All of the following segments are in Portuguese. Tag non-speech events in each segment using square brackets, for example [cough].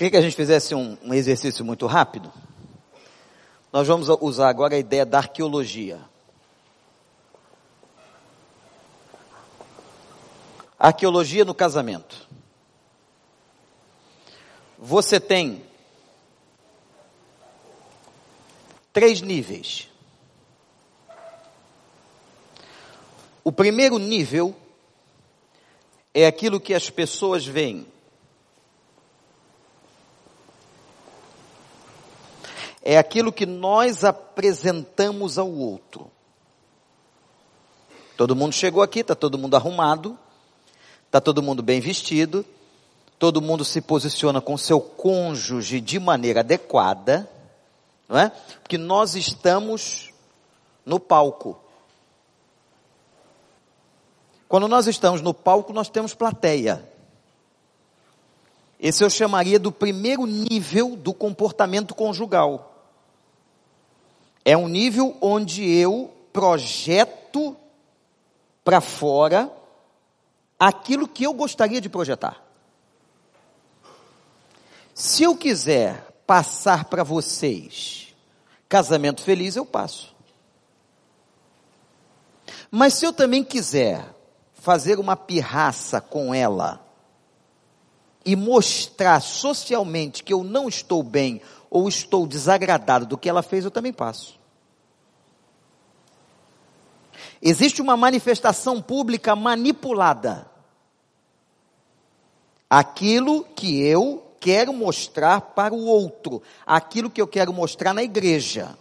Queria que a gente fizesse um, um exercício muito rápido. Nós vamos usar agora a ideia da arqueologia. Arqueologia no casamento. Você tem três níveis. O primeiro nível é aquilo que as pessoas veem. É aquilo que nós apresentamos ao outro. Todo mundo chegou aqui, está todo mundo arrumado, está todo mundo bem vestido, todo mundo se posiciona com seu cônjuge de maneira adequada, não é? Porque nós estamos no palco. Quando nós estamos no palco, nós temos plateia. Esse eu chamaria do primeiro nível do comportamento conjugal. É um nível onde eu projeto para fora aquilo que eu gostaria de projetar. Se eu quiser passar para vocês casamento feliz, eu passo. Mas se eu também quiser fazer uma pirraça com ela e mostrar socialmente que eu não estou bem ou estou desagradado do que ela fez, eu também passo. Existe uma manifestação pública manipulada. Aquilo que eu quero mostrar para o outro, aquilo que eu quero mostrar na igreja,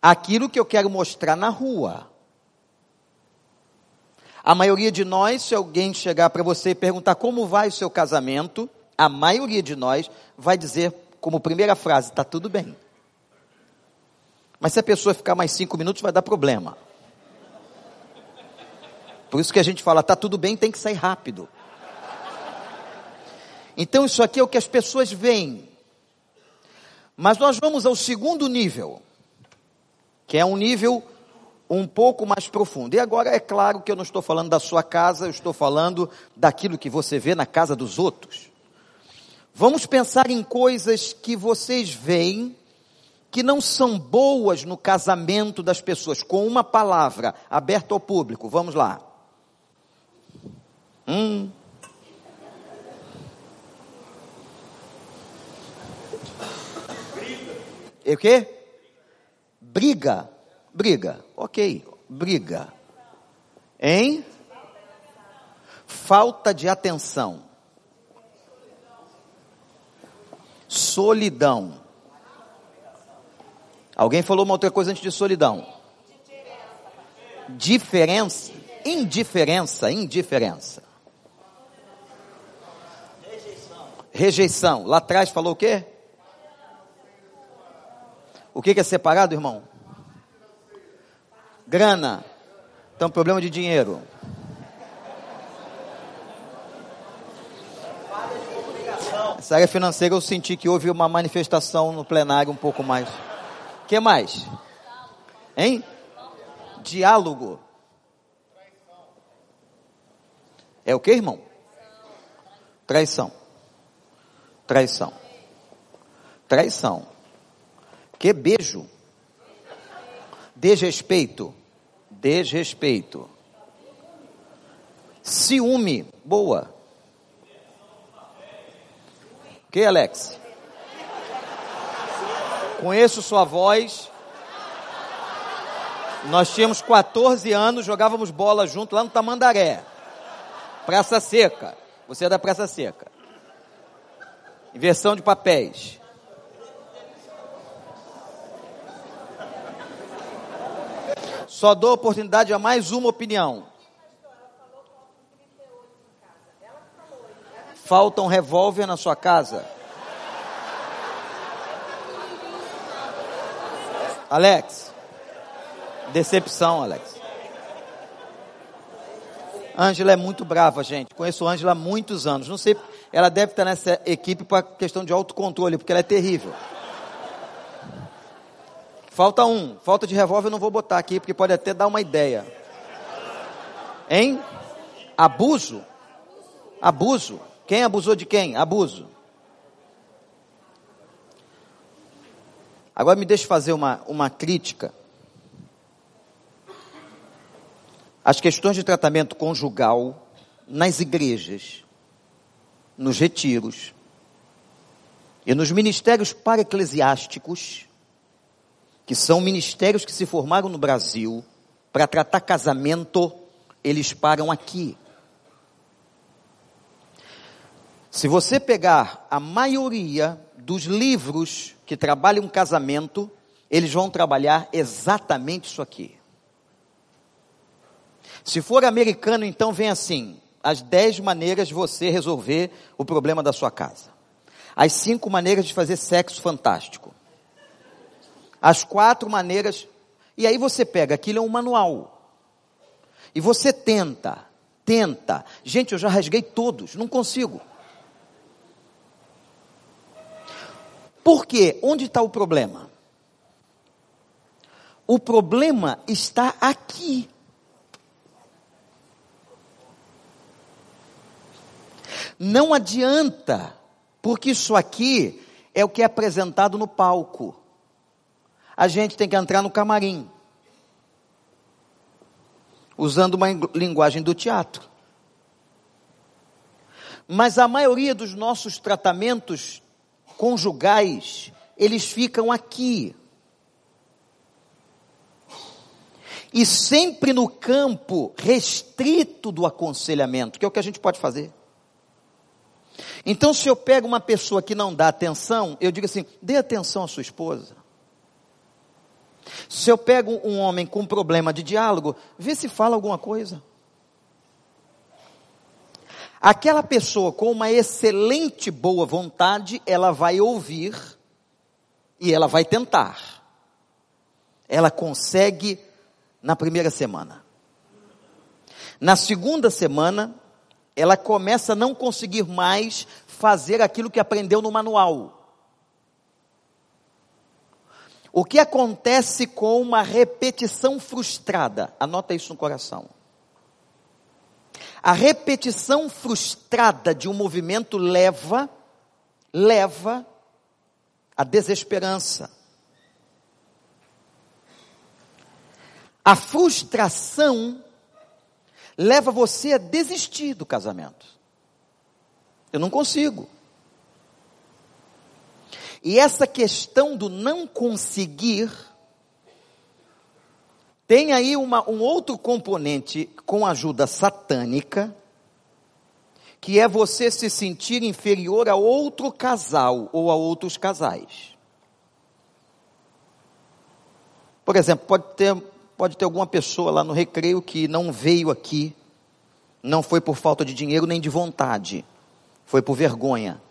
aquilo que eu quero mostrar na rua. A maioria de nós, se alguém chegar para você e perguntar como vai o seu casamento, a maioria de nós vai dizer como primeira frase, está tudo bem. Mas se a pessoa ficar mais cinco minutos, vai dar problema. Por isso que a gente fala, está tudo bem, tem que sair rápido. Então isso aqui é o que as pessoas veem. Mas nós vamos ao segundo nível, que é um nível um pouco mais profundo. E agora é claro que eu não estou falando da sua casa, eu estou falando daquilo que você vê na casa dos outros. Vamos pensar em coisas que vocês veem que não são boas no casamento das pessoas, com uma palavra, aberta ao público. Vamos lá. Hum. O quê? Briga Briga. Ok, briga. Em falta de atenção. Solidão. Alguém falou uma outra coisa antes de solidão. Diferença. Indiferença, indiferença. Rejeição. Lá atrás falou o quê? O que é separado, irmão? Grana. Então, problema de dinheiro. Essa área financeira eu senti que houve uma manifestação no plenário um pouco mais. O que mais? Hein? Diálogo. É o que, irmão? Traição. Traição. Traição. Que beijo. Desrespeito desrespeito. Ciúme, boa. O que, Alex? Conheço sua voz. Nós tínhamos 14 anos, jogávamos bola junto lá no Tamandaré. Praça Seca. Você é da Praça Seca. Inversão de papéis. Só dou oportunidade a mais uma opinião. Falta um revólver na sua casa? Alex. Decepção, Alex. Ângela é muito brava, gente. Conheço Ângela há muitos anos. Não sei, ela deve estar nessa equipe para questão de autocontrole, porque ela é terrível. Falta um. Falta de revólver eu não vou botar aqui, porque pode até dar uma ideia. Hein? Abuso? Abuso. Quem abusou de quem? Abuso. Agora me deixe fazer uma, uma crítica. As questões de tratamento conjugal nas igrejas, nos retiros e nos ministérios paraeclesiásticos, que são ministérios que se formaram no Brasil para tratar casamento, eles param aqui. Se você pegar a maioria dos livros que trabalham casamento, eles vão trabalhar exatamente isso aqui. Se for americano, então vem assim: as dez maneiras de você resolver o problema da sua casa. As cinco maneiras de fazer sexo fantástico. As quatro maneiras. E aí você pega, aquilo é um manual. E você tenta, tenta. Gente, eu já rasguei todos, não consigo. Por quê? Onde está o problema? O problema está aqui. Não adianta, porque isso aqui é o que é apresentado no palco. A gente tem que entrar no camarim, usando uma linguagem do teatro. Mas a maioria dos nossos tratamentos conjugais, eles ficam aqui. E sempre no campo restrito do aconselhamento, que é o que a gente pode fazer. Então, se eu pego uma pessoa que não dá atenção, eu digo assim: dê atenção à sua esposa. Se eu pego um homem com problema de diálogo, vê se fala alguma coisa. Aquela pessoa com uma excelente boa vontade, ela vai ouvir e ela vai tentar. Ela consegue na primeira semana. Na segunda semana, ela começa a não conseguir mais fazer aquilo que aprendeu no manual. O que acontece com uma repetição frustrada? Anota isso no coração. A repetição frustrada de um movimento leva, leva à desesperança. A frustração leva você a desistir do casamento. Eu não consigo. E essa questão do não conseguir tem aí uma, um outro componente com ajuda satânica, que é você se sentir inferior a outro casal ou a outros casais. Por exemplo, pode ter, pode ter alguma pessoa lá no recreio que não veio aqui, não foi por falta de dinheiro nem de vontade, foi por vergonha.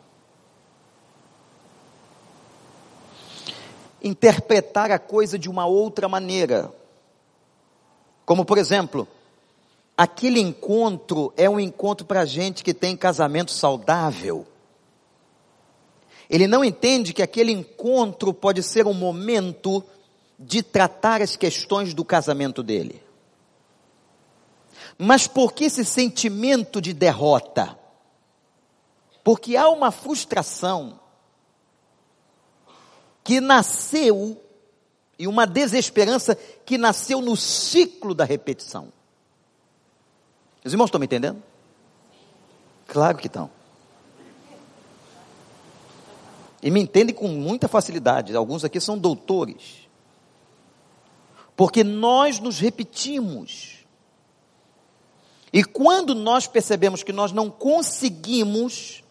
Interpretar a coisa de uma outra maneira. Como, por exemplo, aquele encontro é um encontro para gente que tem casamento saudável. Ele não entende que aquele encontro pode ser um momento de tratar as questões do casamento dele. Mas por que esse sentimento de derrota? Porque há uma frustração que nasceu e uma desesperança que nasceu no ciclo da repetição. Os irmãos estão me entendendo? Claro que estão. E me entendem com muita facilidade. Alguns aqui são doutores. Porque nós nos repetimos. E quando nós percebemos que nós não conseguimos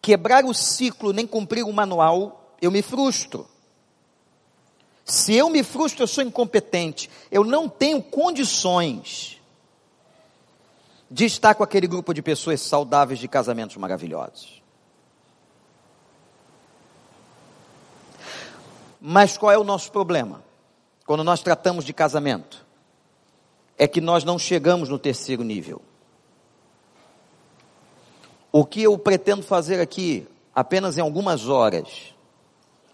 quebrar o ciclo nem cumprir o manual, eu me frustro. Se eu me frustro, eu sou incompetente. Eu não tenho condições de estar com aquele grupo de pessoas saudáveis de casamentos maravilhosos. Mas qual é o nosso problema? Quando nós tratamos de casamento, é que nós não chegamos no terceiro nível. O que eu pretendo fazer aqui, apenas em algumas horas,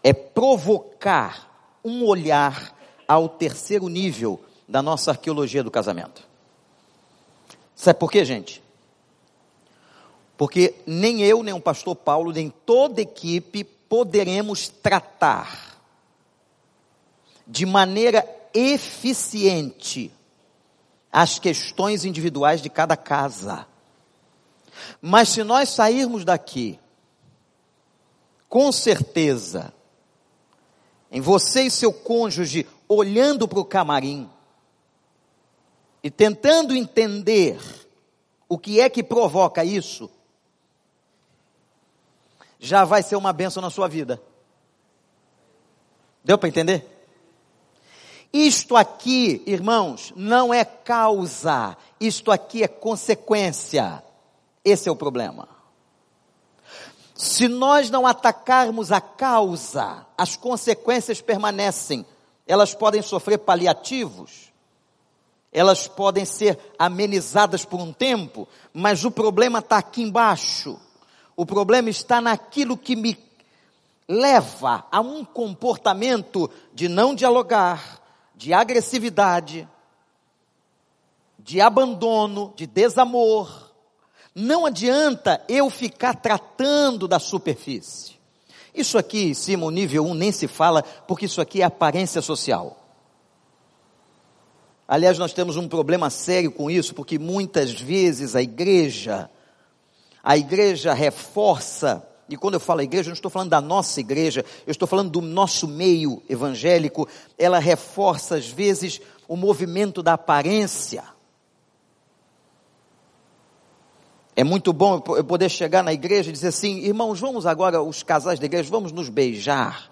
é provocar um olhar ao terceiro nível da nossa arqueologia do casamento. Sabe por quê, gente? Porque nem eu, nem o pastor Paulo, nem toda equipe poderemos tratar de maneira eficiente as questões individuais de cada casa. Mas se nós sairmos daqui, com certeza, em você e seu cônjuge olhando para o camarim e tentando entender o que é que provoca isso, já vai ser uma benção na sua vida. Deu para entender? Isto aqui, irmãos, não é causa, isto aqui é consequência. Esse é o problema. Se nós não atacarmos a causa, as consequências permanecem. Elas podem sofrer paliativos, elas podem ser amenizadas por um tempo, mas o problema está aqui embaixo. O problema está naquilo que me leva a um comportamento de não dialogar, de agressividade, de abandono, de desamor. Não adianta eu ficar tratando da superfície. Isso aqui, o nível 1 nem se fala, porque isso aqui é aparência social. Aliás, nós temos um problema sério com isso, porque muitas vezes a igreja, a igreja reforça, e quando eu falo igreja, eu não estou falando da nossa igreja, eu estou falando do nosso meio evangélico, ela reforça às vezes o movimento da aparência. É muito bom eu poder chegar na igreja e dizer assim, irmãos, vamos agora, os casais da igreja, vamos nos beijar.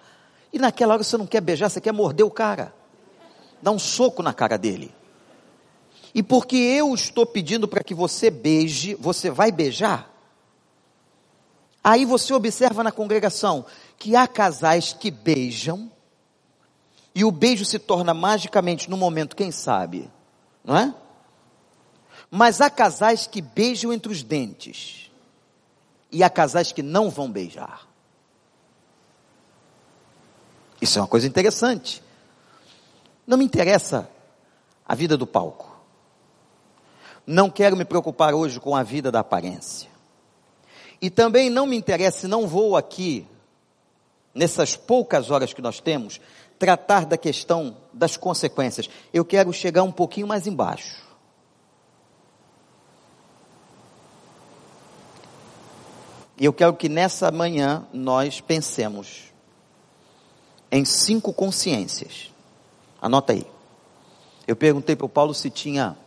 E naquela hora você não quer beijar, você quer morder o cara. Dar um soco na cara dele. E porque eu estou pedindo para que você beije, você vai beijar? Aí você observa na congregação que há casais que beijam, e o beijo se torna magicamente no momento, quem sabe, não é? Mas há casais que beijam entre os dentes. E há casais que não vão beijar. Isso é uma coisa interessante. Não me interessa a vida do palco. Não quero me preocupar hoje com a vida da aparência. E também não me interessa, não vou aqui, nessas poucas horas que nós temos, tratar da questão das consequências. Eu quero chegar um pouquinho mais embaixo. E eu quero que nessa manhã nós pensemos em cinco consciências. Anota aí. Eu perguntei para o Paulo se tinha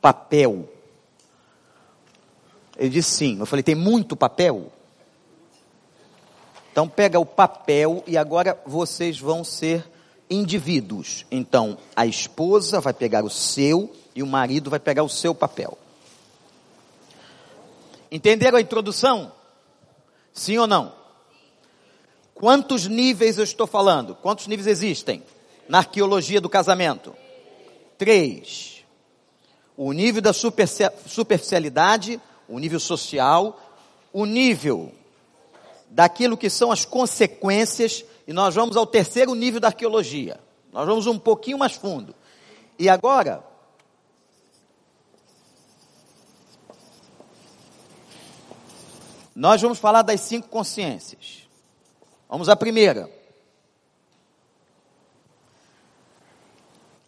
papel. Ele disse sim. Eu falei, tem muito papel? Então pega o papel e agora vocês vão ser indivíduos. Então a esposa vai pegar o seu e o marido vai pegar o seu papel. Entenderam a introdução? Sim ou não? Quantos níveis eu estou falando? Quantos níveis existem na arqueologia do casamento? Três. O nível da superficialidade, o nível social, o nível daquilo que são as consequências, e nós vamos ao terceiro nível da arqueologia. Nós vamos um pouquinho mais fundo. E agora, Nós vamos falar das cinco consciências. Vamos à primeira.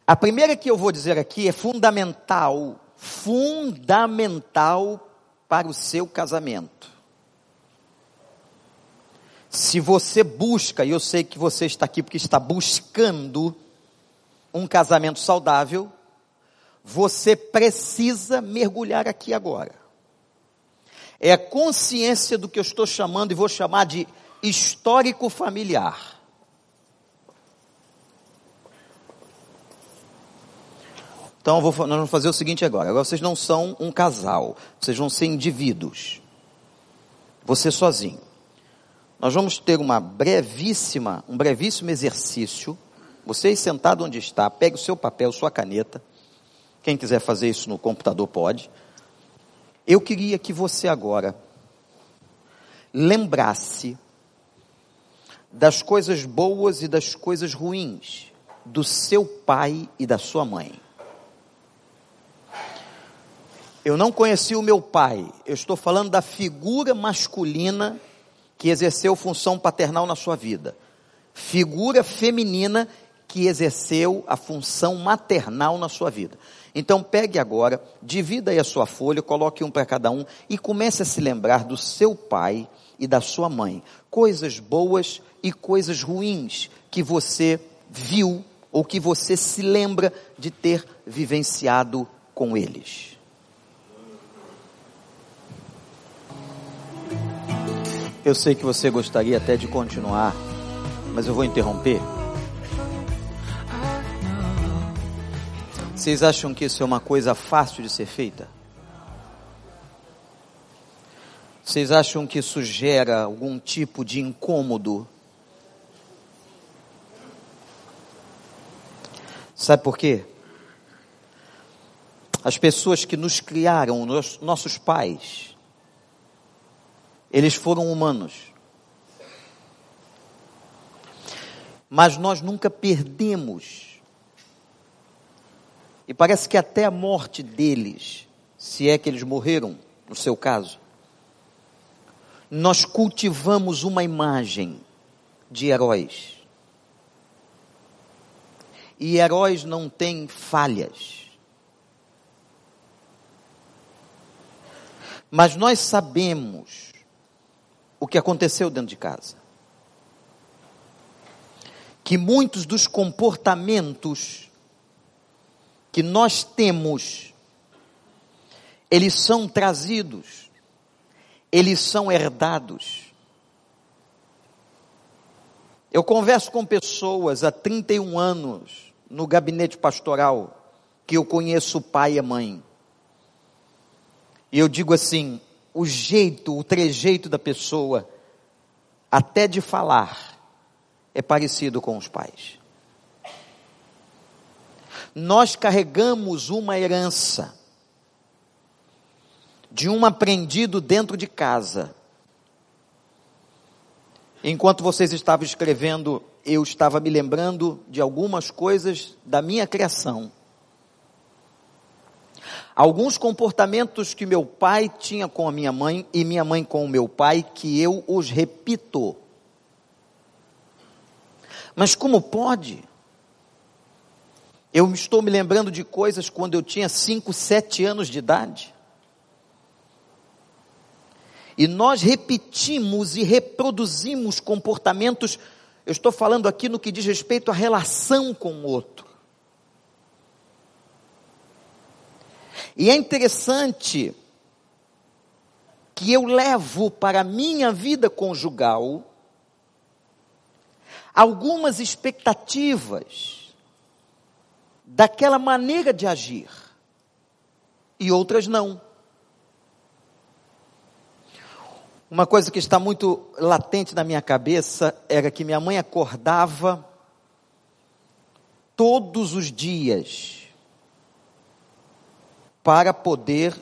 A primeira que eu vou dizer aqui é fundamental, fundamental para o seu casamento. Se você busca, e eu sei que você está aqui porque está buscando um casamento saudável, você precisa mergulhar aqui agora é a consciência do que eu estou chamando e vou chamar de histórico familiar. Então vou, nós vamos fazer o seguinte agora. Agora vocês não são um casal, vocês vão ser indivíduos. Você sozinho. Nós vamos ter uma brevíssima, um brevíssimo exercício. Vocês sentado onde está, pegue o seu papel, sua caneta. Quem quiser fazer isso no computador pode. Eu queria que você agora lembrasse das coisas boas e das coisas ruins do seu pai e da sua mãe. Eu não conheci o meu pai, eu estou falando da figura masculina que exerceu função paternal na sua vida. Figura feminina que exerceu a função maternal na sua vida. Então pegue agora, divida aí a sua folha, coloque um para cada um e comece a se lembrar do seu pai e da sua mãe. Coisas boas e coisas ruins que você viu ou que você se lembra de ter vivenciado com eles. Eu sei que você gostaria até de continuar, mas eu vou interromper. Vocês acham que isso é uma coisa fácil de ser feita? Vocês acham que isso gera algum tipo de incômodo? Sabe por quê? As pessoas que nos criaram, nossos pais, eles foram humanos. Mas nós nunca perdemos. E parece que até a morte deles, se é que eles morreram, no seu caso, nós cultivamos uma imagem de heróis. E heróis não têm falhas. Mas nós sabemos o que aconteceu dentro de casa. Que muitos dos comportamentos que nós temos, eles são trazidos, eles são herdados. Eu converso com pessoas há 31 anos no gabinete pastoral que eu conheço o pai e a mãe. E eu digo assim: o jeito, o trejeito da pessoa, até de falar, é parecido com os pais. Nós carregamos uma herança de um aprendido dentro de casa. Enquanto vocês estavam escrevendo, eu estava me lembrando de algumas coisas da minha criação. Alguns comportamentos que meu pai tinha com a minha mãe e minha mãe com o meu pai, que eu os repito. Mas como pode? Eu estou me lembrando de coisas quando eu tinha 5, 7 anos de idade. E nós repetimos e reproduzimos comportamentos, eu estou falando aqui no que diz respeito à relação com o outro. E é interessante que eu levo para a minha vida conjugal algumas expectativas daquela maneira de agir e outras não. Uma coisa que está muito latente na minha cabeça era que minha mãe acordava todos os dias para poder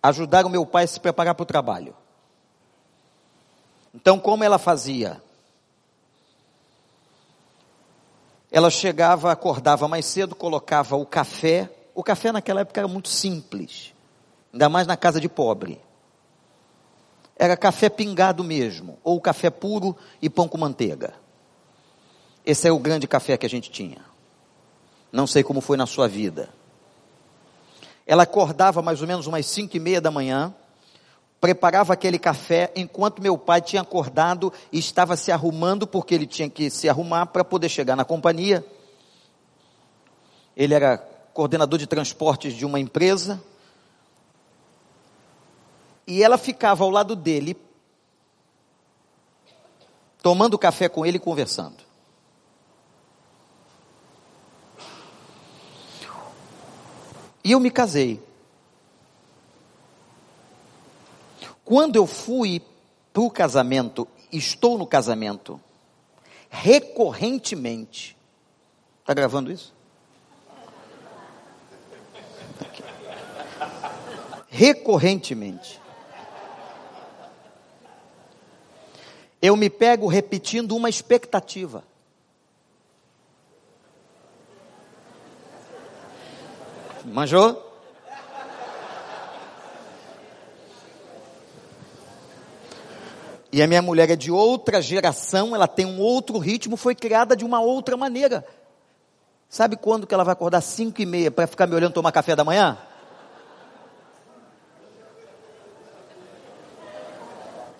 ajudar o meu pai a se preparar para o trabalho. Então, como ela fazia? Ela chegava, acordava mais cedo, colocava o café. O café naquela época era muito simples, ainda mais na casa de pobre. Era café pingado mesmo, ou café puro e pão com manteiga. Esse é o grande café que a gente tinha. Não sei como foi na sua vida. Ela acordava mais ou menos umas cinco e meia da manhã, preparava aquele café, enquanto meu pai tinha acordado e estava se arrumando, porque ele tinha que se arrumar para poder chegar na companhia. Ele era coordenador de transportes de uma empresa. E ela ficava ao lado dele, tomando café com ele e conversando. E eu me casei. Quando eu fui para o casamento, estou no casamento, recorrentemente. Está gravando isso? Recorrentemente. Eu me pego repetindo uma expectativa. Manjou? E a minha mulher é de outra geração, ela tem um outro ritmo, foi criada de uma outra maneira. Sabe quando que ela vai acordar cinco e meia para ficar me olhando tomar café da manhã?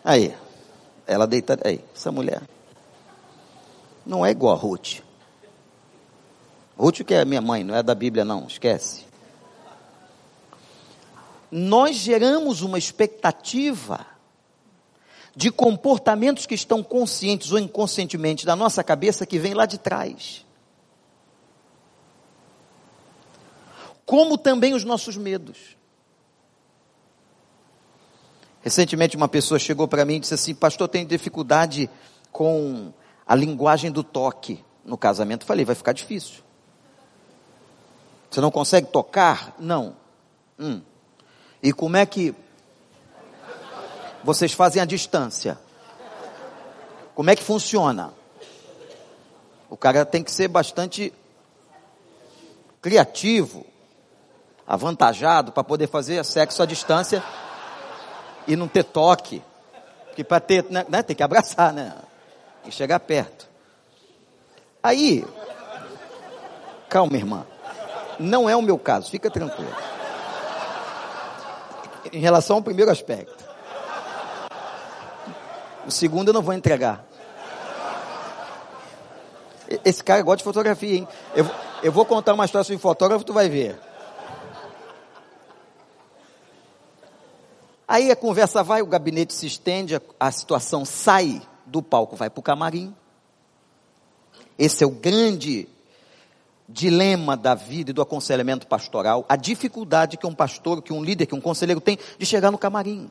Aí, ela deita, aí, essa mulher não é igual a Ruth. Ruth que é minha mãe, não é da Bíblia não, esquece. Nós geramos uma expectativa de comportamentos que estão conscientes ou inconscientemente da nossa cabeça que vem lá de trás. Como também os nossos medos. Recentemente uma pessoa chegou para mim e disse assim: Pastor, tenho dificuldade com a linguagem do toque no casamento. Falei: Vai ficar difícil. Você não consegue tocar? Não. Hum. E como é que vocês fazem a distância? Como é que funciona? O cara tem que ser bastante criativo, avantajado para poder fazer sexo à distância e não ter toque. Porque para ter, né, né, tem que abraçar, né? Que chegar perto. Aí, calma, irmã. Não é o meu caso, fica tranquilo. Em relação ao primeiro aspecto. O segundo eu não vou entregar. Esse cara gosta de fotografia, hein? Eu, eu vou contar uma história sobre fotógrafo, tu vai ver. Aí a conversa vai, o gabinete se estende, a, a situação sai do palco, vai para o camarim. Esse é o grande dilema da vida e do aconselhamento pastoral, a dificuldade que um pastor, que um líder, que um conselheiro tem de chegar no camarim.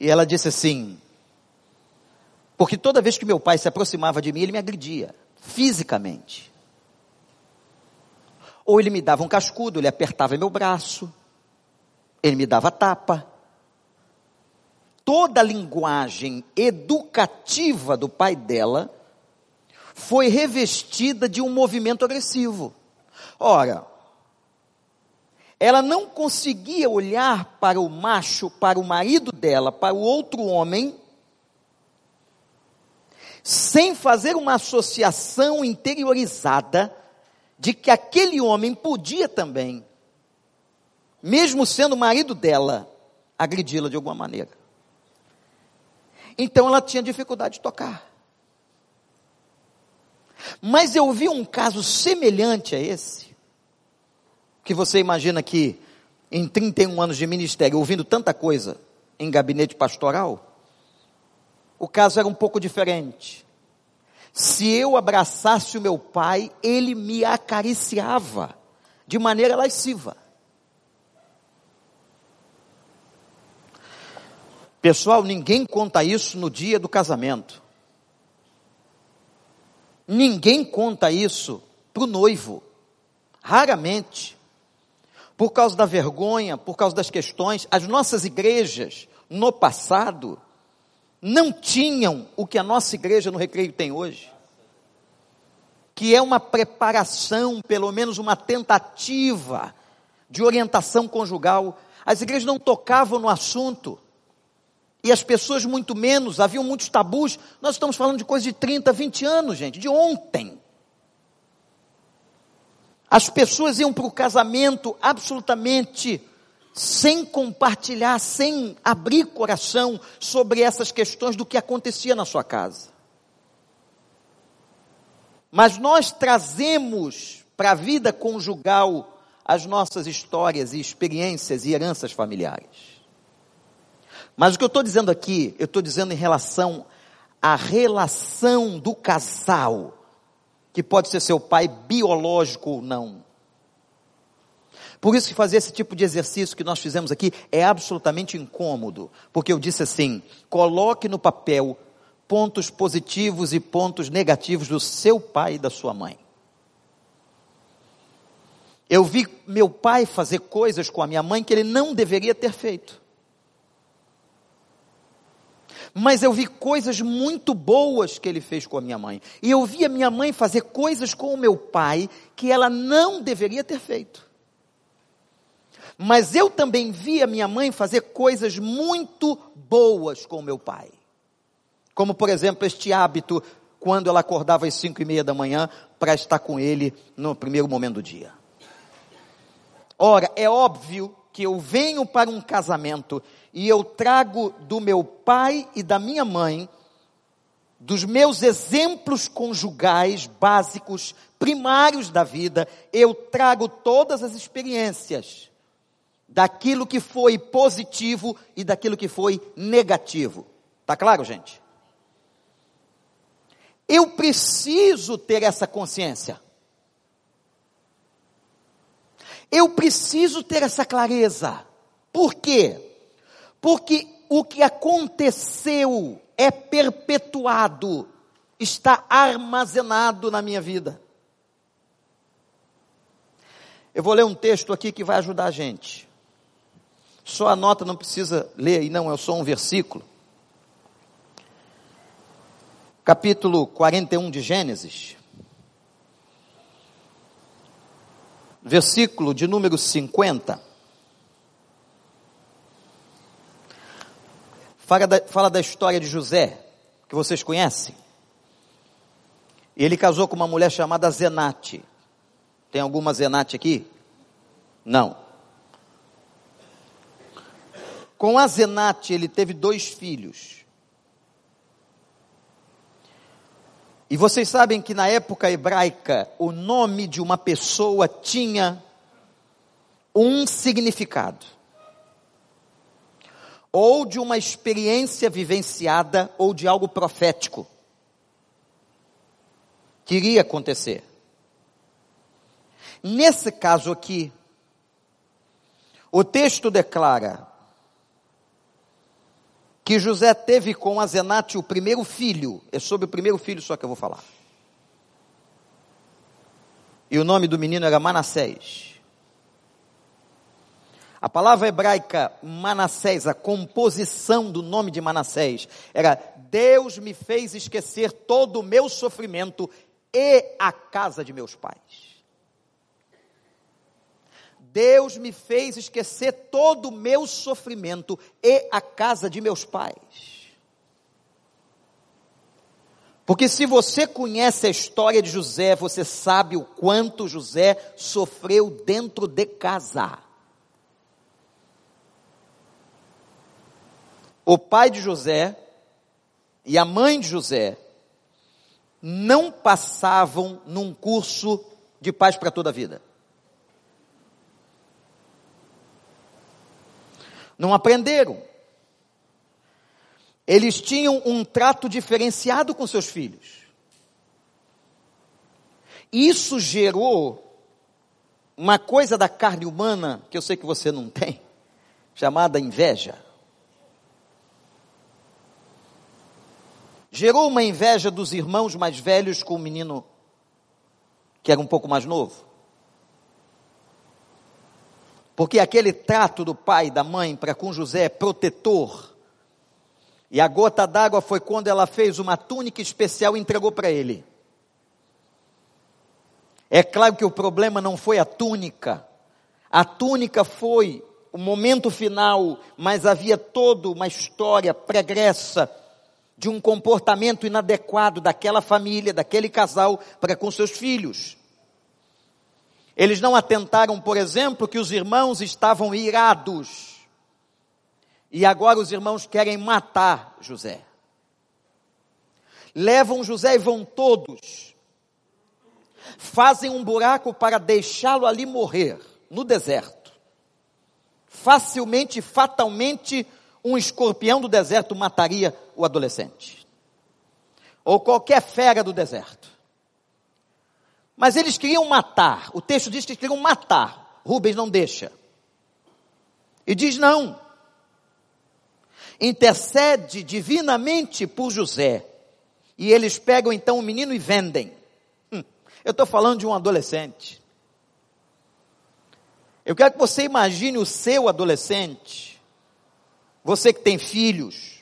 E ela disse assim: porque toda vez que meu pai se aproximava de mim, ele me agredia, fisicamente. Ou ele me dava um cascudo, ele apertava meu braço, ele me dava tapa. Toda a linguagem educativa do pai dela foi revestida de um movimento agressivo. Ora, ela não conseguia olhar para o macho, para o marido dela, para o outro homem, sem fazer uma associação interiorizada de que aquele homem podia também, mesmo sendo marido dela, agredi-la de alguma maneira. Então ela tinha dificuldade de tocar. Mas eu vi um caso semelhante a esse, que você imagina que em 31 anos de ministério, ouvindo tanta coisa em gabinete pastoral, o caso era um pouco diferente. Se eu abraçasse o meu pai, ele me acariciava de maneira lasciva. Pessoal, ninguém conta isso no dia do casamento. Ninguém conta isso para o noivo. Raramente. Por causa da vergonha, por causa das questões, as nossas igrejas, no passado, não tinham o que a nossa igreja no recreio tem hoje. Que é uma preparação, pelo menos uma tentativa de orientação conjugal. As igrejas não tocavam no assunto e as pessoas muito menos, haviam muitos tabus. Nós estamos falando de coisa de 30, 20 anos, gente, de ontem. As pessoas iam para o casamento absolutamente sem compartilhar, sem abrir coração sobre essas questões do que acontecia na sua casa. Mas nós trazemos para a vida conjugal as nossas histórias e experiências e heranças familiares. Mas o que eu estou dizendo aqui, eu estou dizendo em relação à relação do casal, que pode ser seu pai biológico ou não. Por isso que fazer esse tipo de exercício que nós fizemos aqui é absolutamente incômodo, porque eu disse assim: coloque no papel pontos positivos e pontos negativos do seu pai e da sua mãe. Eu vi meu pai fazer coisas com a minha mãe que ele não deveria ter feito mas eu vi coisas muito boas que ele fez com a minha mãe. E eu vi a minha mãe fazer coisas com o meu pai que ela não deveria ter feito. Mas eu também vi a minha mãe fazer coisas muito boas com meu pai. Como, por exemplo, este hábito quando ela acordava às cinco e meia da manhã para estar com ele no primeiro momento do dia. Ora, é óbvio que eu venho para um casamento e eu trago do meu pai e da minha mãe, dos meus exemplos conjugais básicos, primários da vida, eu trago todas as experiências daquilo que foi positivo e daquilo que foi negativo. Tá claro, gente? Eu preciso ter essa consciência. Eu preciso ter essa clareza. Por quê? Porque o que aconteceu é perpetuado, está armazenado na minha vida. Eu vou ler um texto aqui que vai ajudar a gente. Só a nota não precisa ler aí, não, é só um versículo. Capítulo 41 de Gênesis. Versículo de número 50. Fala da, fala da história de José, que vocês conhecem. Ele casou com uma mulher chamada Zenate. Tem alguma Zenate aqui? Não. Com a Zenate ele teve dois filhos. E vocês sabem que na época hebraica o nome de uma pessoa tinha um significado ou de uma experiência vivenciada, ou de algo profético que iria acontecer. Nesse caso aqui, o texto declara que José teve com Azenate o primeiro filho, é sobre o primeiro filho só que eu vou falar. E o nome do menino era Manassés. A palavra hebraica Manassés, a composição do nome de Manassés, era Deus me fez esquecer todo o meu sofrimento e a casa de meus pais. Deus me fez esquecer todo o meu sofrimento e a casa de meus pais. Porque se você conhece a história de José, você sabe o quanto José sofreu dentro de casa. O pai de José e a mãe de José não passavam num curso de paz para toda a vida. Não aprenderam. Eles tinham um trato diferenciado com seus filhos. Isso gerou uma coisa da carne humana que eu sei que você não tem, [laughs] chamada inveja. Gerou uma inveja dos irmãos mais velhos com o menino que era um pouco mais novo. Porque aquele trato do pai e da mãe para com José é protetor. E a gota d'água foi quando ela fez uma túnica especial e entregou para ele. É claro que o problema não foi a túnica. A túnica foi o momento final, mas havia toda uma história pregressa de um comportamento inadequado daquela família, daquele casal para com seus filhos. Eles não atentaram, por exemplo, que os irmãos estavam irados. E agora os irmãos querem matar José. Levam José e vão todos. Fazem um buraco para deixá-lo ali morrer, no deserto. Facilmente, fatalmente, um escorpião do deserto mataria o adolescente. Ou qualquer fera do deserto. Mas eles queriam matar. O texto diz que eles queriam matar. Rubens não deixa. E diz não. Intercede divinamente por José. E eles pegam então o menino e vendem. Hum, eu estou falando de um adolescente. Eu quero que você imagine o seu adolescente você que tem filhos,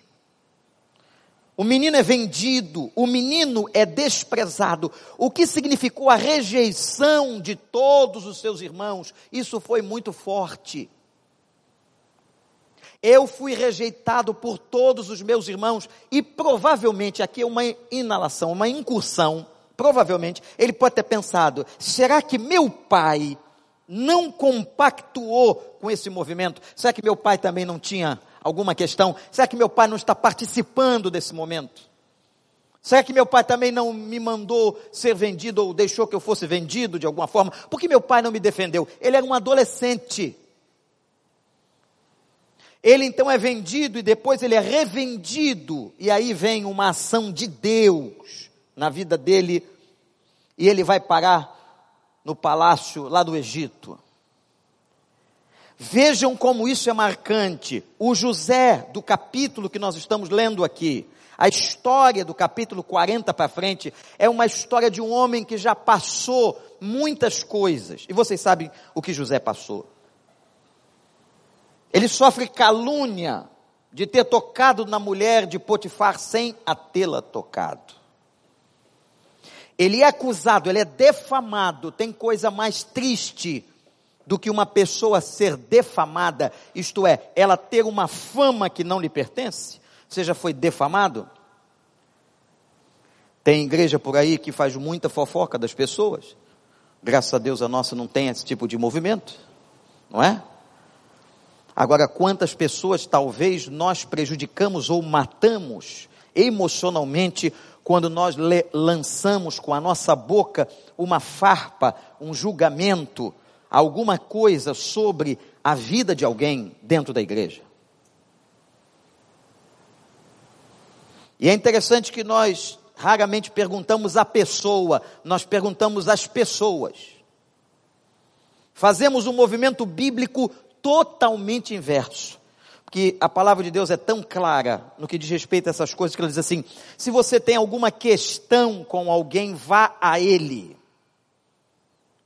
o menino é vendido, o menino é desprezado. O que significou a rejeição de todos os seus irmãos? Isso foi muito forte. Eu fui rejeitado por todos os meus irmãos e provavelmente aqui é uma inalação, uma incursão. Provavelmente ele pode ter pensado: será que meu pai não compactuou com esse movimento? Será que meu pai também não tinha alguma questão? Será que meu pai não está participando desse momento? Será que meu pai também não me mandou ser vendido ou deixou que eu fosse vendido de alguma forma? Por que meu pai não me defendeu? Ele era um adolescente. Ele então é vendido e depois ele é revendido. E aí vem uma ação de Deus na vida dele. E ele vai parar no palácio lá do Egito. Vejam como isso é marcante. O José, do capítulo que nós estamos lendo aqui, a história do capítulo 40 para frente é uma história de um homem que já passou muitas coisas. E vocês sabem o que José passou. Ele sofre calúnia de ter tocado na mulher de Potifar sem a tê-la tocado. Ele é acusado, ele é defamado. Tem coisa mais triste do que uma pessoa ser defamada, isto é, ela ter uma fama que não lhe pertence? Você já foi defamado? Tem igreja por aí que faz muita fofoca das pessoas. Graças a Deus a nossa não tem esse tipo de movimento, não é? Agora, quantas pessoas talvez nós prejudicamos ou matamos emocionalmente quando nós lançamos com a nossa boca uma farpa, um julgamento, alguma coisa sobre a vida de alguém dentro da igreja? E é interessante que nós raramente perguntamos à pessoa, nós perguntamos às pessoas. Fazemos um movimento bíblico totalmente inverso. Porque a palavra de Deus é tão clara no que diz respeito a essas coisas que ela diz assim: se você tem alguma questão com alguém, vá a ele.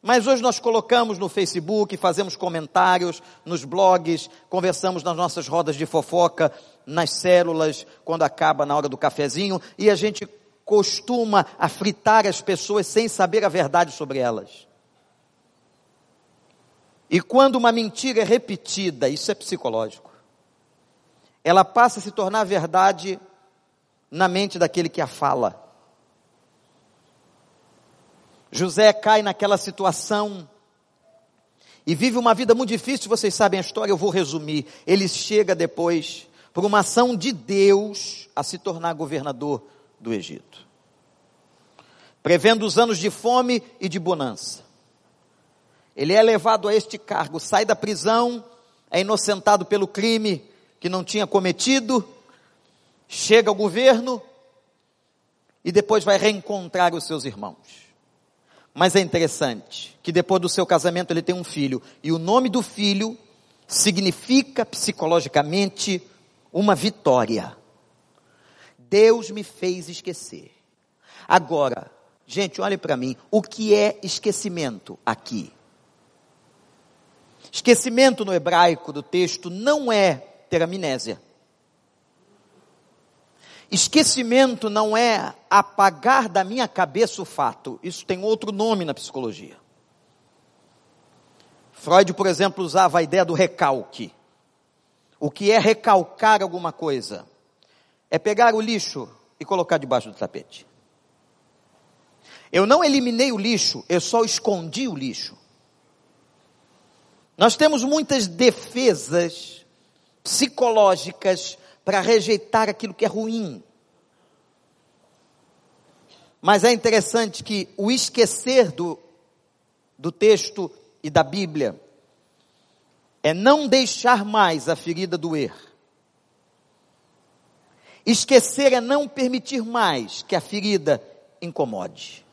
Mas hoje nós colocamos no Facebook, fazemos comentários nos blogs, conversamos nas nossas rodas de fofoca, nas células, quando acaba na hora do cafezinho, e a gente costuma a fritar as pessoas sem saber a verdade sobre elas. E quando uma mentira é repetida, isso é psicológico, ela passa a se tornar verdade na mente daquele que a fala. José cai naquela situação e vive uma vida muito difícil, vocês sabem a história, eu vou resumir. Ele chega depois, por uma ação de Deus, a se tornar governador do Egito. Prevendo os anos de fome e de bonança. Ele é levado a este cargo, sai da prisão, é inocentado pelo crime que não tinha cometido, chega ao governo e depois vai reencontrar os seus irmãos. Mas é interessante que depois do seu casamento ele tem um filho e o nome do filho significa psicologicamente uma vitória. Deus me fez esquecer. Agora, gente, olhe para mim, o que é esquecimento aqui? Esquecimento no hebraico do texto não é ter amnésia. Esquecimento não é apagar da minha cabeça o fato. Isso tem outro nome na psicologia. Freud, por exemplo, usava a ideia do recalque. O que é recalcar alguma coisa? é pegar o lixo e colocar debaixo do tapete. Eu não eliminei o lixo, eu só escondi o lixo. Nós temos muitas defesas psicológicas para rejeitar aquilo que é ruim. Mas é interessante que o esquecer do, do texto e da Bíblia é não deixar mais a ferida doer. Esquecer é não permitir mais que a ferida incomode.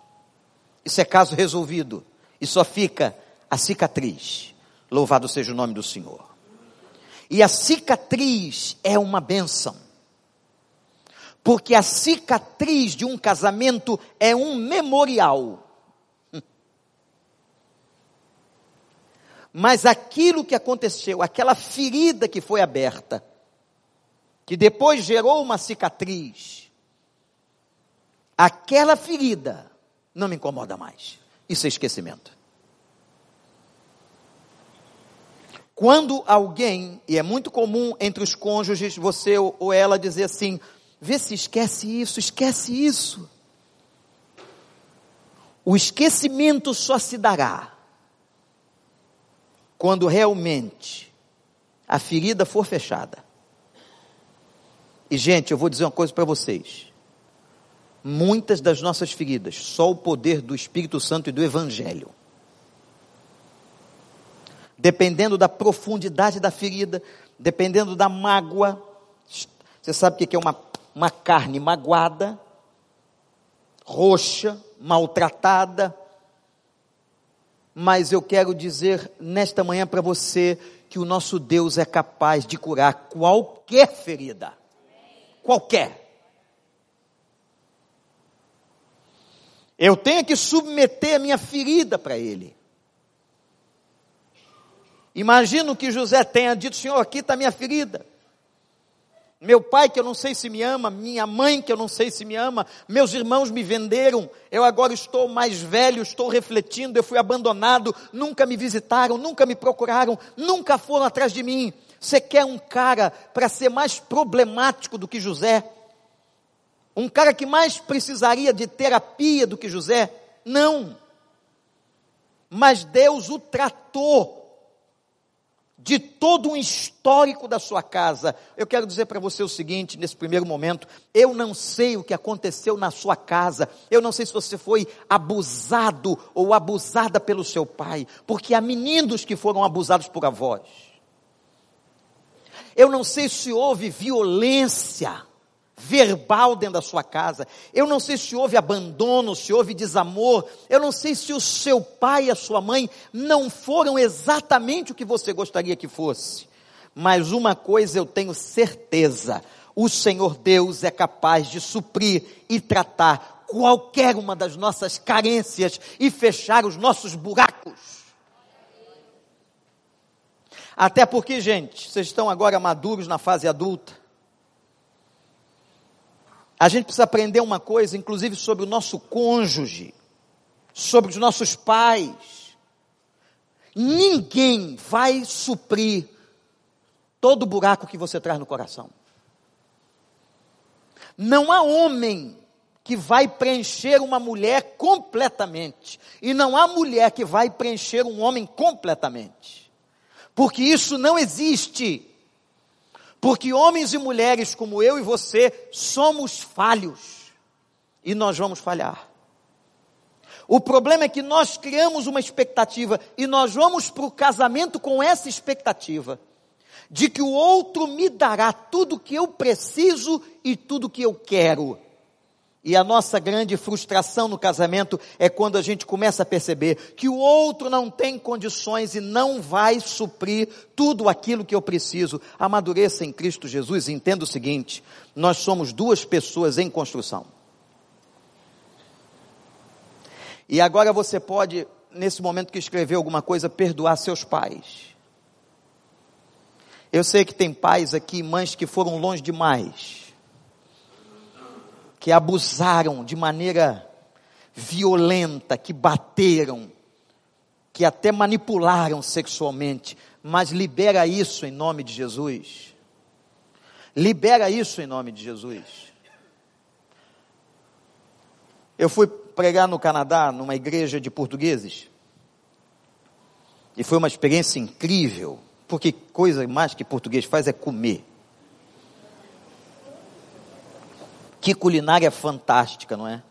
Isso é caso resolvido. E só fica a cicatriz. Louvado seja o nome do Senhor. E a cicatriz é uma benção. Porque a cicatriz de um casamento é um memorial. [laughs] Mas aquilo que aconteceu, aquela ferida que foi aberta, que depois gerou uma cicatriz, aquela ferida não me incomoda mais. Isso é esquecimento. Quando alguém, e é muito comum entre os cônjuges, você ou ela dizer assim: vê se esquece isso, esquece isso. O esquecimento só se dará quando realmente a ferida for fechada. E, gente, eu vou dizer uma coisa para vocês. Muitas das nossas feridas, só o poder do Espírito Santo e do Evangelho dependendo da profundidade da ferida, dependendo da mágoa. Você sabe o que é uma, uma carne magoada, roxa, maltratada. Mas eu quero dizer nesta manhã para você que o nosso Deus é capaz de curar qualquer ferida. Qualquer. Eu tenho que submeter a minha ferida para Ele. Imagino que José tenha dito: Senhor, aqui está minha ferida. Meu pai, que eu não sei se me ama, minha mãe, que eu não sei se me ama, meus irmãos me venderam, eu agora estou mais velho, estou refletindo, eu fui abandonado, nunca me visitaram, nunca me procuraram, nunca foram atrás de mim. Você quer um cara para ser mais problemático do que José? Um cara que mais precisaria de terapia do que José? Não. Mas Deus o tratou de todo um histórico da sua casa. Eu quero dizer para você o seguinte, nesse primeiro momento, eu não sei o que aconteceu na sua casa, eu não sei se você foi abusado ou abusada pelo seu pai, porque há meninos que foram abusados por avós. Eu não sei se houve violência verbal dentro da sua casa. Eu não sei se houve abandono, se houve desamor. Eu não sei se o seu pai e a sua mãe não foram exatamente o que você gostaria que fosse. Mas uma coisa eu tenho certeza: o Senhor Deus é capaz de suprir e tratar qualquer uma das nossas carências e fechar os nossos buracos. Até porque, gente, vocês estão agora maduros na fase adulta. A gente precisa aprender uma coisa, inclusive sobre o nosso cônjuge, sobre os nossos pais. Ninguém vai suprir todo o buraco que você traz no coração. Não há homem que vai preencher uma mulher completamente. E não há mulher que vai preencher um homem completamente. Porque isso não existe. Porque homens e mulheres como eu e você somos falhos. E nós vamos falhar. O problema é que nós criamos uma expectativa e nós vamos para o casamento com essa expectativa de que o outro me dará tudo que eu preciso e tudo que eu quero. E a nossa grande frustração no casamento é quando a gente começa a perceber que o outro não tem condições e não vai suprir tudo aquilo que eu preciso. Amadureça em Cristo Jesus e entenda o seguinte: nós somos duas pessoas em construção. E agora você pode, nesse momento que escreveu alguma coisa, perdoar seus pais. Eu sei que tem pais aqui, mães que foram longe demais que abusaram de maneira violenta, que bateram, que até manipularam sexualmente, mas libera isso em nome de Jesus. Libera isso em nome de Jesus. Eu fui pregar no Canadá, numa igreja de portugueses, e foi uma experiência incrível, porque coisa mais que português faz é comer. Que culinária fantástica, não é?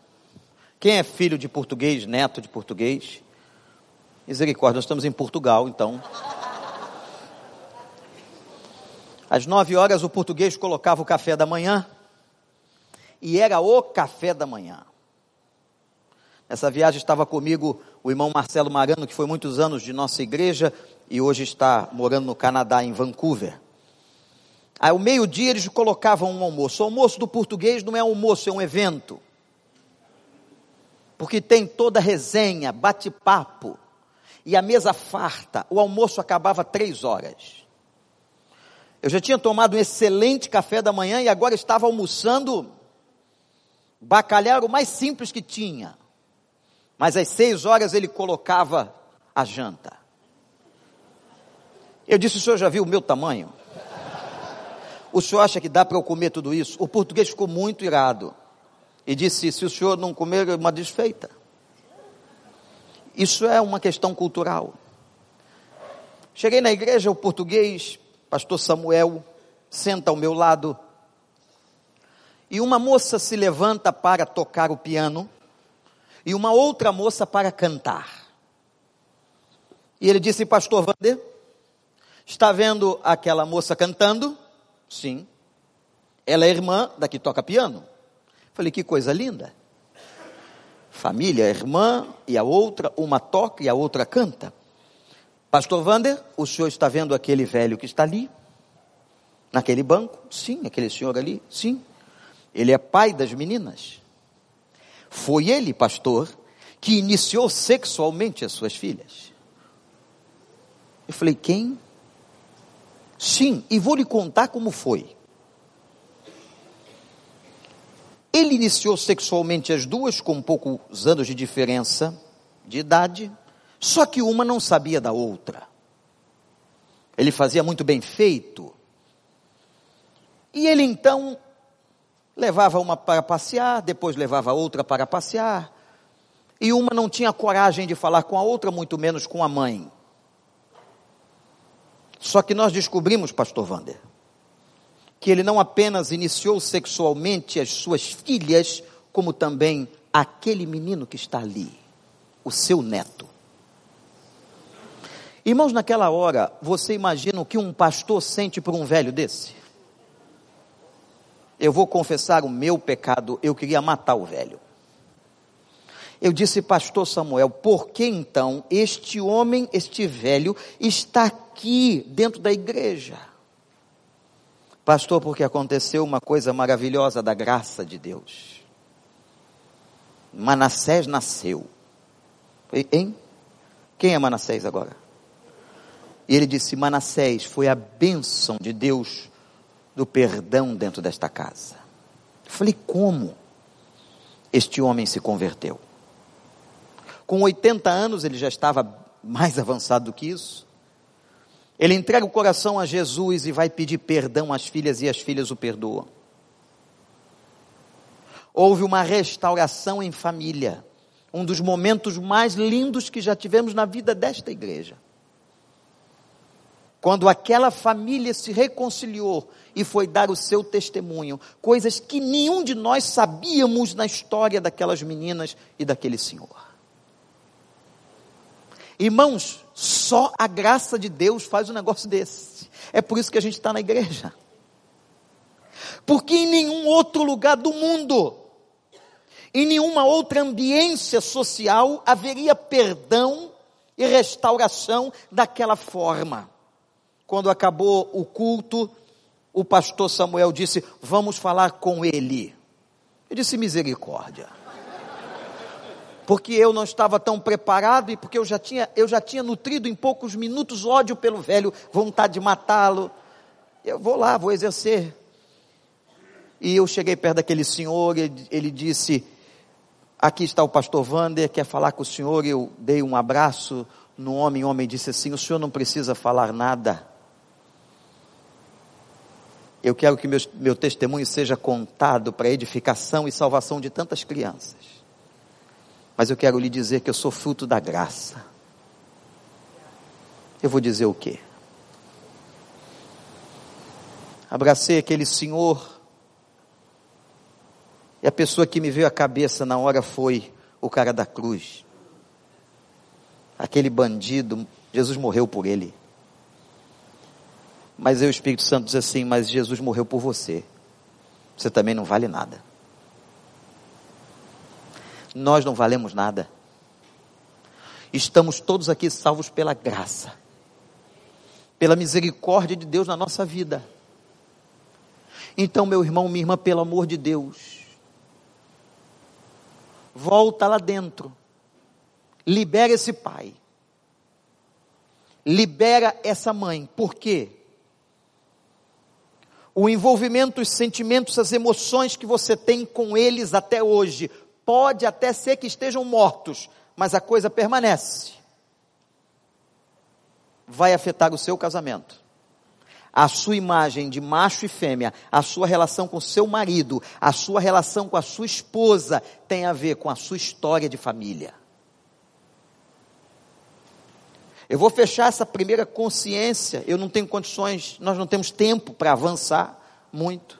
Quem é filho de português, neto de português? Misericórdia, nós estamos em Portugal, então. Às nove horas o português colocava o café da manhã e era o café da manhã. Nessa viagem estava comigo o irmão Marcelo Marano, que foi muitos anos de nossa igreja e hoje está morando no Canadá, em Vancouver. Ao meio-dia eles colocavam um almoço. O almoço do português não é almoço, é um evento. Porque tem toda resenha, bate-papo. E a mesa farta. O almoço acabava três horas. Eu já tinha tomado um excelente café da manhã e agora estava almoçando bacalhau o mais simples que tinha. Mas às seis horas ele colocava a janta. Eu disse: o senhor já viu o meu tamanho? O senhor acha que dá para eu comer tudo isso? O português ficou muito irado e disse: se o senhor não comer, é uma desfeita. Isso é uma questão cultural. Cheguei na igreja, o português, pastor Samuel, senta ao meu lado, e uma moça se levanta para tocar o piano, e uma outra moça para cantar. E ele disse, pastor Vander, está vendo aquela moça cantando? Sim. Ela é irmã da que toca piano. Falei, que coisa linda. Família, irmã e a outra, uma toca e a outra canta. Pastor Vander, o senhor está vendo aquele velho que está ali? Naquele banco? Sim, aquele senhor ali? Sim. Ele é pai das meninas. Foi ele, pastor, que iniciou sexualmente as suas filhas. Eu falei, quem? Sim, e vou lhe contar como foi. Ele iniciou sexualmente as duas com poucos anos de diferença de idade. Só que uma não sabia da outra. Ele fazia muito bem feito. E ele então levava uma para passear, depois levava outra para passear. E uma não tinha coragem de falar com a outra, muito menos com a mãe. Só que nós descobrimos, pastor Vander, que ele não apenas iniciou sexualmente as suas filhas, como também aquele menino que está ali, o seu neto. Irmãos, naquela hora, você imagina o que um pastor sente por um velho desse? Eu vou confessar o meu pecado, eu queria matar o velho. Eu disse, pastor Samuel, por que então este homem, este velho, está aqui dentro da igreja? Pastor, porque aconteceu uma coisa maravilhosa da graça de Deus. Manassés nasceu. Hein? Quem é Manassés agora? E ele disse: Manassés, foi a bênção de Deus do perdão dentro desta casa. Eu falei: como? Este homem se converteu. Com 80 anos, ele já estava mais avançado do que isso. Ele entrega o coração a Jesus e vai pedir perdão às filhas e as filhas o perdoam. Houve uma restauração em família, um dos momentos mais lindos que já tivemos na vida desta igreja. Quando aquela família se reconciliou e foi dar o seu testemunho, coisas que nenhum de nós sabíamos na história daquelas meninas e daquele senhor. Irmãos, só a graça de Deus faz um negócio desse. É por isso que a gente está na igreja. Porque em nenhum outro lugar do mundo, em nenhuma outra ambiência social, haveria perdão e restauração daquela forma quando acabou o culto, o pastor Samuel disse: Vamos falar com ele. Eu disse: Misericórdia. Porque eu não estava tão preparado e porque eu já tinha, eu já tinha nutrido em poucos minutos ódio pelo velho, vontade de matá-lo. Eu vou lá, vou exercer. E eu cheguei perto daquele senhor, ele, disse: Aqui está o pastor Vander, quer falar com o senhor. Eu dei um abraço no homem, o homem disse assim: O senhor não precisa falar nada. Eu quero que meu, meu testemunho seja contado para edificação e salvação de tantas crianças. Mas eu quero lhe dizer que eu sou fruto da graça. Eu vou dizer o quê? Abracei aquele senhor. E a pessoa que me veio à cabeça na hora foi o cara da cruz. Aquele bandido, Jesus morreu por ele. Mas o Espírito Santo diz assim: Mas Jesus morreu por você. Você também não vale nada. Nós não valemos nada. Estamos todos aqui salvos pela graça, pela misericórdia de Deus na nossa vida. Então, meu irmão, minha irmã, pelo amor de Deus, volta lá dentro, libera esse pai, libera essa mãe, por quê? o envolvimento, os sentimentos, as emoções que você tem com eles até hoje. Pode até ser que estejam mortos, mas a coisa permanece. vai afetar o seu casamento. A sua imagem de macho e fêmea, a sua relação com seu marido, a sua relação com a sua esposa tem a ver com a sua história de família. Eu vou fechar essa primeira consciência. Eu não tenho condições, nós não temos tempo para avançar muito.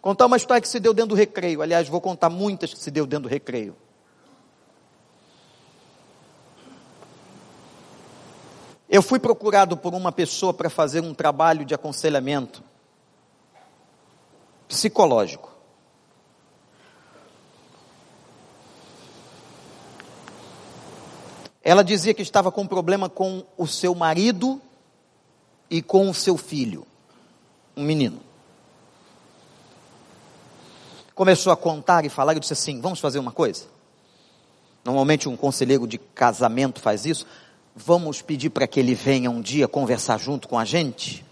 Contar uma história que se deu dentro do recreio. Aliás, vou contar muitas que se deu dentro do recreio. Eu fui procurado por uma pessoa para fazer um trabalho de aconselhamento psicológico. Ela dizia que estava com problema com o seu marido e com o seu filho, um menino. Começou a contar e falar e disse assim: Vamos fazer uma coisa? Normalmente um conselheiro de casamento faz isso vamos pedir para que ele venha um dia conversar junto com a gente?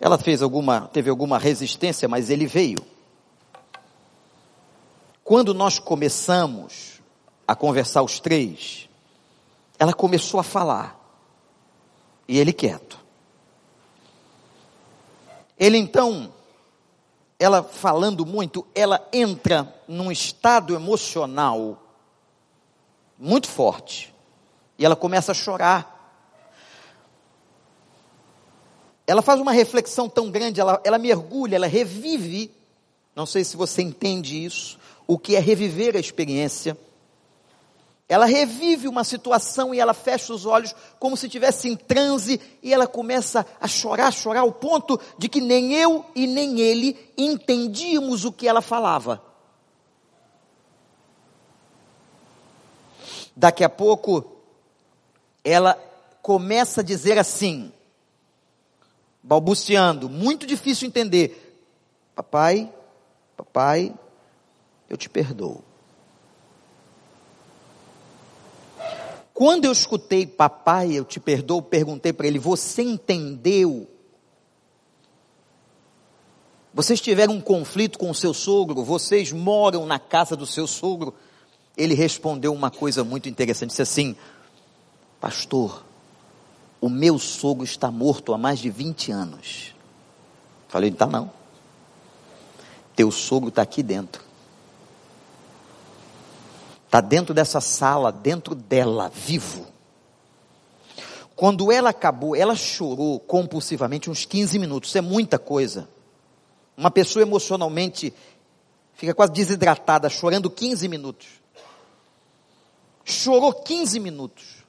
Ela fez alguma, teve alguma resistência, mas ele veio. Quando nós começamos a conversar os três, ela começou a falar. E ele quieto. Ele então, ela falando muito, ela entra num estado emocional muito forte. E ela começa a chorar. Ela faz uma reflexão tão grande, ela, ela mergulha, ela revive. Não sei se você entende isso, o que é reviver a experiência. Ela revive uma situação e ela fecha os olhos como se estivesse em transe e ela começa a chorar, chorar ao ponto de que nem eu e nem ele entendíamos o que ela falava. Daqui a pouco ela começa a dizer assim, balbuciando, muito difícil entender: Papai, papai, eu te perdoo. Quando eu escutei papai, eu te perdoo, perguntei para ele: Você entendeu? Vocês tiveram um conflito com o seu sogro? Vocês moram na casa do seu sogro? Ele respondeu uma coisa muito interessante: disse assim, Pastor, o meu sogro está morto há mais de 20 anos. Falei, tá não. Teu sogro está aqui dentro. Está dentro dessa sala, dentro dela, vivo. Quando ela acabou, ela chorou compulsivamente uns 15 minutos. Isso é muita coisa. Uma pessoa emocionalmente fica quase desidratada, chorando 15 minutos. Chorou 15 minutos.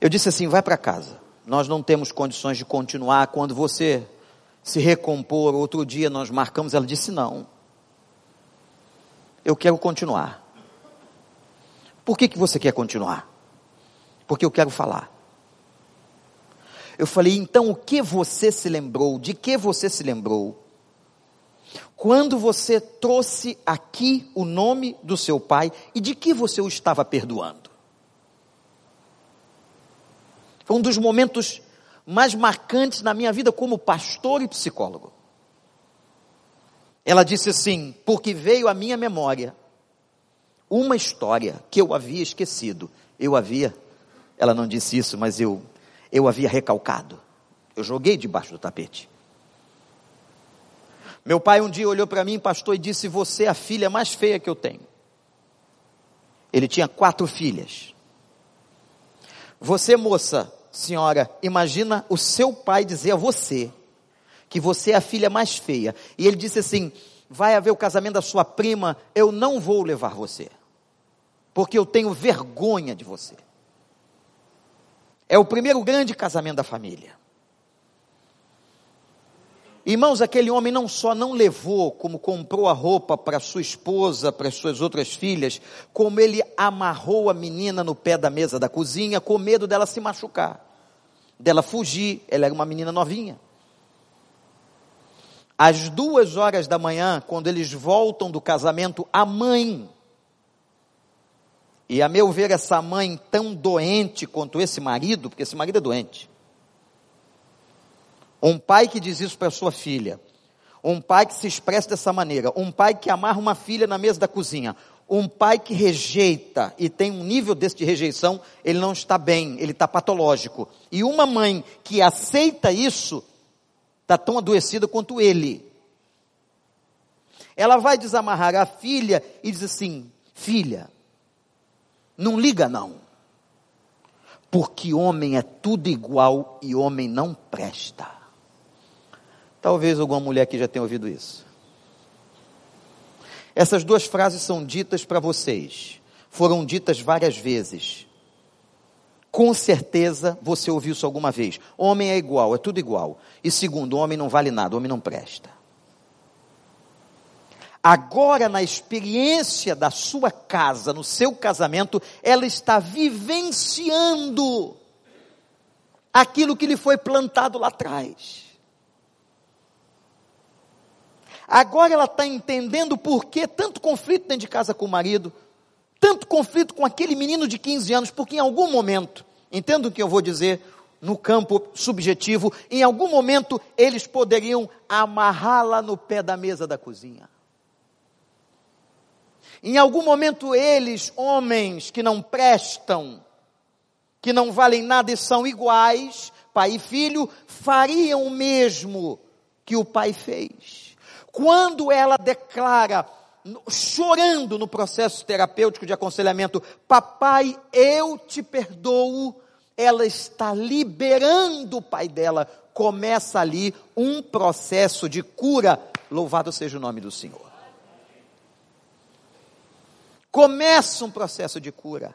Eu disse assim: vai para casa. Nós não temos condições de continuar. Quando você se recompor, outro dia nós marcamos. Ela disse: não. Eu quero continuar. Por que, que você quer continuar? Porque eu quero falar. Eu falei, então o que você se lembrou? De que você se lembrou? Quando você trouxe aqui o nome do seu pai e de que você o estava perdoando? Foi um dos momentos mais marcantes na minha vida como pastor e psicólogo. Ela disse assim: porque veio à minha memória uma história que eu havia esquecido. Eu havia, ela não disse isso, mas eu, eu havia recalcado. Eu joguei debaixo do tapete. Meu pai um dia olhou para mim, pastor, e disse: Você é a filha mais feia que eu tenho. Ele tinha quatro filhas. Você, moça, senhora, imagina o seu pai dizer a você que você é a filha mais feia. E ele disse assim: vai haver o casamento da sua prima, eu não vou levar você. Porque eu tenho vergonha de você. É o primeiro grande casamento da família. Irmãos, aquele homem não só não levou, como comprou a roupa para sua esposa, para suas outras filhas, como ele amarrou a menina no pé da mesa da cozinha, com medo dela se machucar, dela fugir. Ela era uma menina novinha. Às duas horas da manhã, quando eles voltam do casamento, a mãe, e a meu ver, essa mãe tão doente quanto esse marido, porque esse marido é doente, um pai que diz isso para sua filha. Um pai que se expressa dessa maneira. Um pai que amarra uma filha na mesa da cozinha. Um pai que rejeita e tem um nível desse de rejeição, ele não está bem, ele está patológico. E uma mãe que aceita isso, está tão adoecida quanto ele. Ela vai desamarrar a filha e diz assim: Filha, não liga não. Porque homem é tudo igual e homem não presta. Talvez alguma mulher aqui já tenha ouvido isso. Essas duas frases são ditas para vocês. Foram ditas várias vezes. Com certeza você ouviu isso alguma vez. Homem é igual, é tudo igual. E segundo, homem não vale nada, homem não presta. Agora, na experiência da sua casa, no seu casamento, ela está vivenciando aquilo que lhe foi plantado lá atrás. Agora ela está entendendo por que tanto conflito dentro de casa com o marido, tanto conflito com aquele menino de 15 anos, porque em algum momento, entendo o que eu vou dizer no campo subjetivo, em algum momento eles poderiam amarrá-la no pé da mesa da cozinha. Em algum momento eles, homens que não prestam, que não valem nada e são iguais, pai e filho, fariam o mesmo que o pai fez. Quando ela declara, chorando no processo terapêutico de aconselhamento, papai, eu te perdoo, ela está liberando o pai dela. Começa ali um processo de cura. Louvado seja o nome do Senhor. Começa um processo de cura.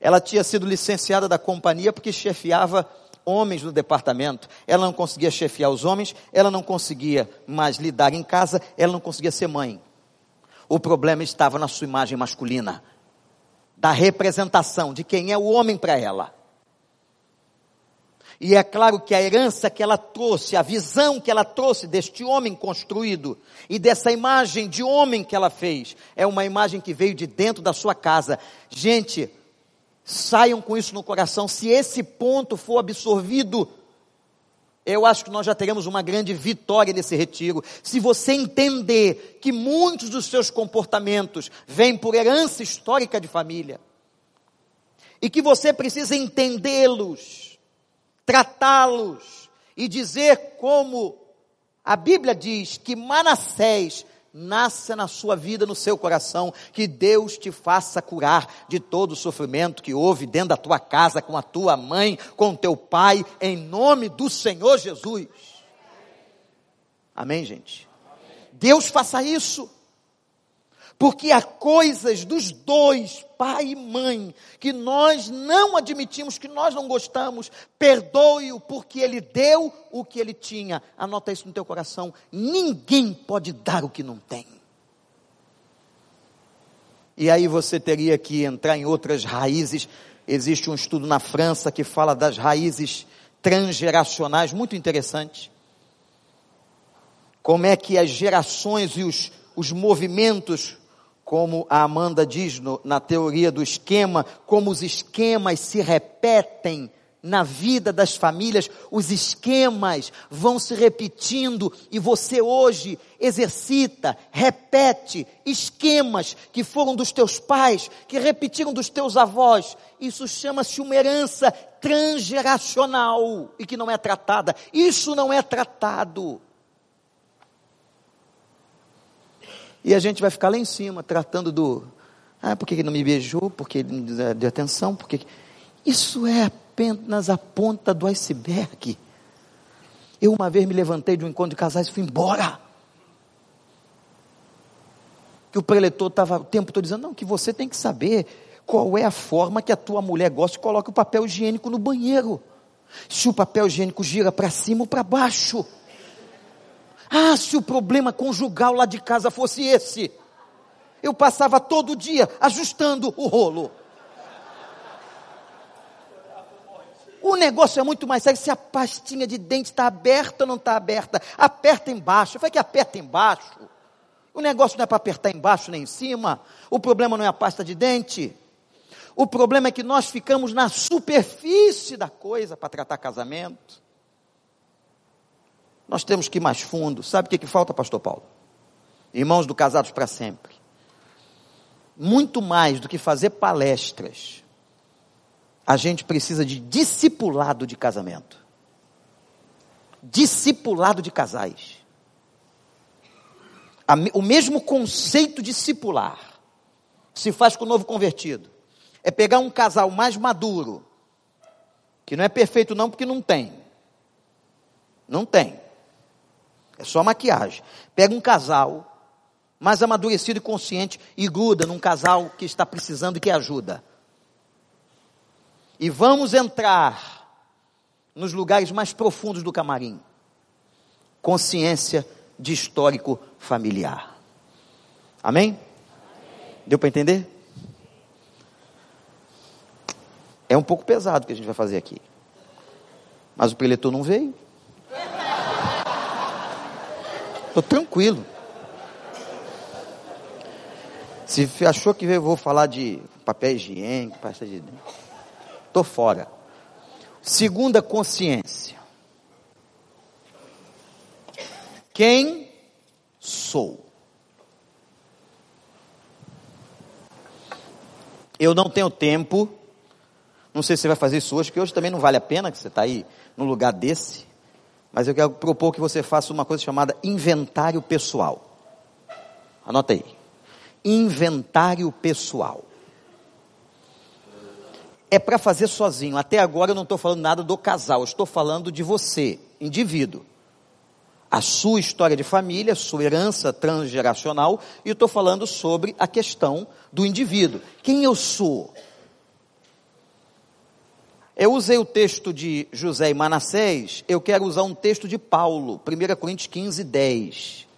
Ela tinha sido licenciada da companhia porque chefiava homens no departamento, ela não conseguia chefiar os homens, ela não conseguia mais lidar em casa, ela não conseguia ser mãe. O problema estava na sua imagem masculina, da representação de quem é o homem para ela. E é claro que a herança que ela trouxe, a visão que ela trouxe deste homem construído e dessa imagem de homem que ela fez, é uma imagem que veio de dentro da sua casa. Gente, Saiam com isso no coração. Se esse ponto for absorvido, eu acho que nós já teremos uma grande vitória nesse retiro. Se você entender que muitos dos seus comportamentos vêm por herança histórica de família, e que você precisa entendê-los, tratá-los e dizer como a Bíblia diz que Manassés nasça na sua vida, no seu coração, que Deus te faça curar de todo o sofrimento que houve dentro da tua casa, com a tua mãe, com o teu pai, em nome do Senhor Jesus. Amém, gente? Deus faça isso. Porque há coisas dos dois, pai e mãe, que nós não admitimos, que nós não gostamos. Perdoe-o, porque ele deu o que ele tinha. Anota isso no teu coração. Ninguém pode dar o que não tem. E aí você teria que entrar em outras raízes. Existe um estudo na França que fala das raízes transgeracionais, muito interessante. Como é que as gerações e os, os movimentos como a Amanda diz no, na teoria do esquema, como os esquemas se repetem na vida das famílias, os esquemas vão se repetindo e você hoje exercita, repete esquemas que foram dos teus pais, que repetiram dos teus avós. Isso chama-se uma herança transgeracional e que não é tratada. Isso não é tratado. E a gente vai ficar lá em cima, tratando do. Ah, por que ele não me beijou? Porque ele não deu atenção? Porque... Isso é apenas a ponta do iceberg. Eu uma vez me levantei de um encontro de casais e fui embora. Que o preletor estava o tempo todo dizendo: não, que você tem que saber qual é a forma que a tua mulher gosta e coloca o papel higiênico no banheiro. Se o papel higiênico gira para cima ou para baixo. Ah, se o problema conjugal lá de casa fosse esse, eu passava todo dia ajustando o rolo. O negócio é muito mais sério se a pastinha de dente está aberta ou não está aberta. Aperta embaixo. Foi que aperta embaixo. O negócio não é para apertar embaixo nem em cima. O problema não é a pasta de dente. O problema é que nós ficamos na superfície da coisa para tratar casamento. Nós temos que ir mais fundo. Sabe o que, que falta, pastor Paulo? Irmãos do Casados para Sempre. muito mais do que fazer palestras, a gente precisa de discipulado de casamento. Discipulado de casais. O mesmo conceito discipular se faz com o novo convertido. É pegar um casal mais maduro, que não é perfeito não, porque não tem. Não tem. É só maquiagem. Pega um casal mais amadurecido e consciente e gruda num casal que está precisando e que ajuda. E vamos entrar nos lugares mais profundos do camarim. Consciência de histórico familiar. Amém? Deu para entender? É um pouco pesado o que a gente vai fazer aqui. Mas o preletor não veio. Estou tranquilo. Se achou que eu vou falar de papel higiênico, pasta de estou fora. Segunda consciência. Quem sou? Eu não tenho tempo não sei se você vai fazer isso hoje, porque hoje também não vale a pena que você está aí no lugar desse. Mas eu quero propor que você faça uma coisa chamada inventário pessoal. Anota aí. Inventário pessoal. É para fazer sozinho. Até agora eu não estou falando nada do casal, eu estou falando de você, indivíduo. A sua história de família, sua herança transgeracional, e eu estou falando sobre a questão do indivíduo. Quem eu sou? Eu usei o texto de José e Manassés, eu quero usar um texto de Paulo, 1 Coríntios 15, 10.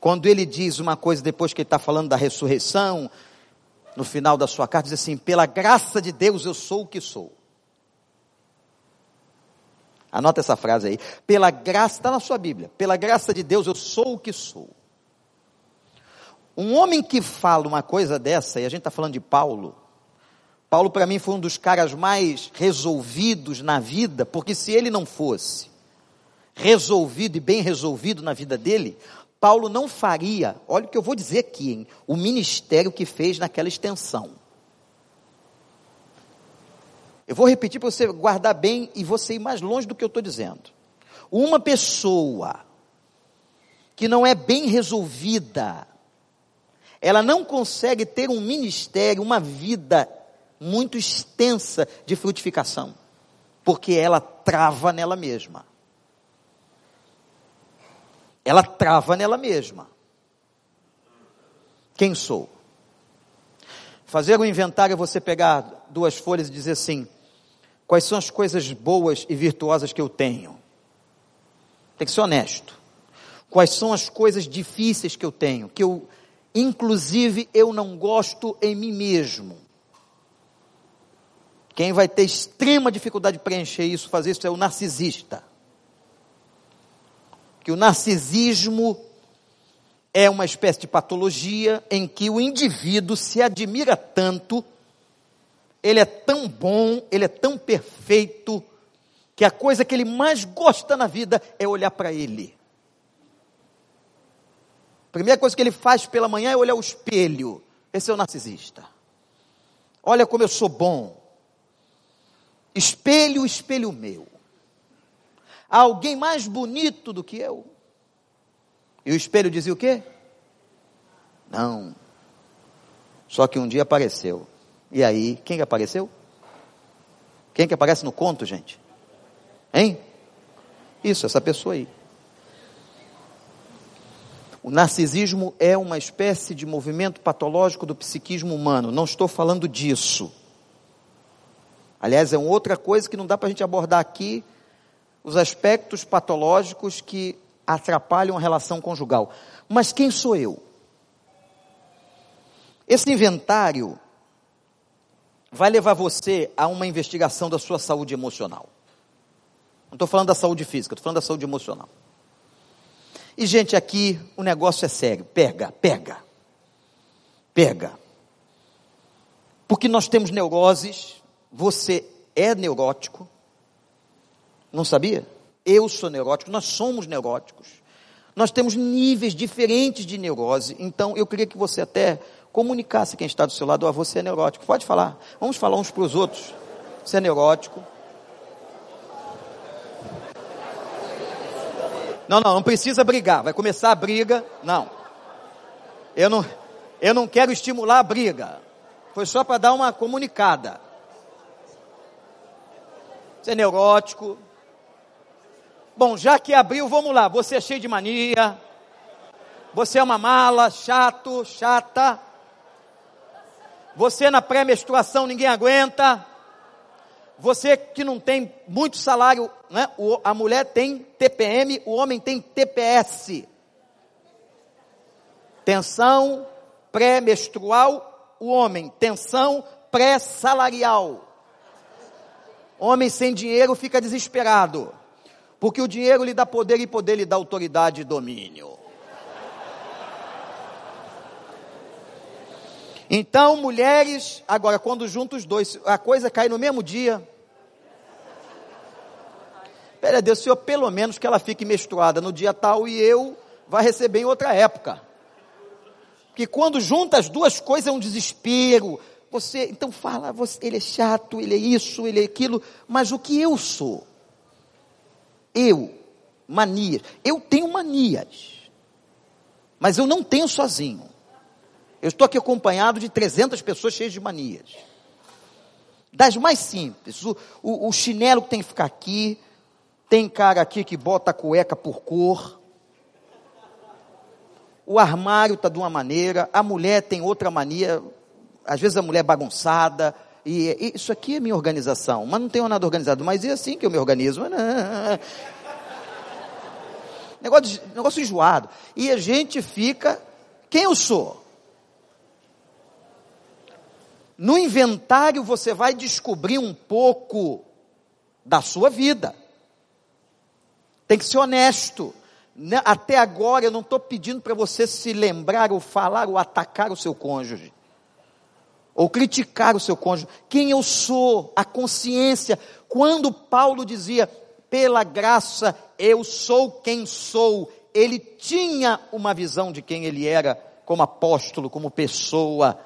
Quando ele diz uma coisa depois que ele está falando da ressurreição, no final da sua carta, diz assim: pela graça de Deus eu sou o que sou. Anota essa frase aí. Pela graça, está na sua Bíblia. Pela graça de Deus eu sou o que sou. Um homem que fala uma coisa dessa, e a gente está falando de Paulo, Paulo, para mim, foi um dos caras mais resolvidos na vida, porque se ele não fosse resolvido e bem resolvido na vida dele, Paulo não faria, olha o que eu vou dizer aqui, hein, o ministério que fez naquela extensão. Eu vou repetir para você guardar bem e você ir mais longe do que eu estou dizendo. Uma pessoa que não é bem resolvida, ela não consegue ter um ministério, uma vida muito extensa de frutificação, porque ela trava nela mesma. Ela trava nela mesma. Quem sou? Fazer um inventário é você pegar duas folhas e dizer assim: quais são as coisas boas e virtuosas que eu tenho? Tem que ser honesto. Quais são as coisas difíceis que eu tenho, que eu, inclusive, eu não gosto em mim mesmo? Quem vai ter extrema dificuldade de preencher isso, fazer isso, é o narcisista. Que o narcisismo é uma espécie de patologia em que o indivíduo se admira tanto, ele é tão bom, ele é tão perfeito, que a coisa que ele mais gosta na vida é olhar para ele. A primeira coisa que ele faz pela manhã é olhar o espelho. Esse é o narcisista. Olha como eu sou bom. Espelho, espelho meu. Há alguém mais bonito do que eu? E o espelho dizia o quê? Não. Só que um dia apareceu. E aí, quem que apareceu? Quem que aparece no conto, gente? Hein? Isso, essa pessoa aí. O narcisismo é uma espécie de movimento patológico do psiquismo humano. Não estou falando disso. Aliás, é uma outra coisa que não dá para a gente abordar aqui, os aspectos patológicos que atrapalham a relação conjugal. Mas quem sou eu? Esse inventário vai levar você a uma investigação da sua saúde emocional. Não estou falando da saúde física, estou falando da saúde emocional. E, gente, aqui o negócio é sério. Pega, pega. Pega. Porque nós temos neuroses você é neurótico? Não sabia? Eu sou neurótico, nós somos neuróticos. Nós temos níveis diferentes de neurose, então eu queria que você até comunicar-se quem está do seu lado, ah, você é neurótico. Pode falar. Vamos falar uns para os outros. Você é neurótico. Não, não, não precisa brigar. Vai começar a briga. Não. Eu não, eu não quero estimular a briga. Foi só para dar uma comunicada. Você é neurótico. Bom, já que abriu, vamos lá. Você é cheio de mania. Você é uma mala, chato, chata. Você na pré-menstruação ninguém aguenta. Você que não tem muito salário, né? O, a mulher tem TPM, o homem tem TPS. Tensão pré-menstrual, o homem. Tensão pré-salarial. Homem sem dinheiro fica desesperado. Porque o dinheiro lhe dá poder e poder lhe dá autoridade e domínio. Então, mulheres, agora, quando juntam os dois, a coisa cai no mesmo dia. Pera Deus, Senhor, pelo menos que ela fique menstruada no dia tal e eu vai receber em outra época. Porque quando junta as duas coisas é um desespero. Você, então fala, você, ele é chato, ele é isso, ele é aquilo, mas o que eu sou? Eu, manias. Eu tenho manias. Mas eu não tenho sozinho. Eu estou aqui acompanhado de 300 pessoas cheias de manias. Das mais simples. O, o, o chinelo que tem que ficar aqui. Tem cara aqui que bota a cueca por cor. O armário está de uma maneira. A mulher tem outra mania. Às vezes a mulher é bagunçada. E, e isso aqui é minha organização. Mas não tenho nada organizado. Mas é assim que eu me organizo. [laughs] Negócio, negócio enjoado. E a gente fica. Quem eu sou? No inventário você vai descobrir um pouco da sua vida. Tem que ser honesto. Né, até agora eu não estou pedindo para você se lembrar ou falar ou atacar o seu cônjuge. Ou criticar o seu cônjuge. Quem eu sou, a consciência. Quando Paulo dizia, pela graça eu sou quem sou, ele tinha uma visão de quem ele era como apóstolo, como pessoa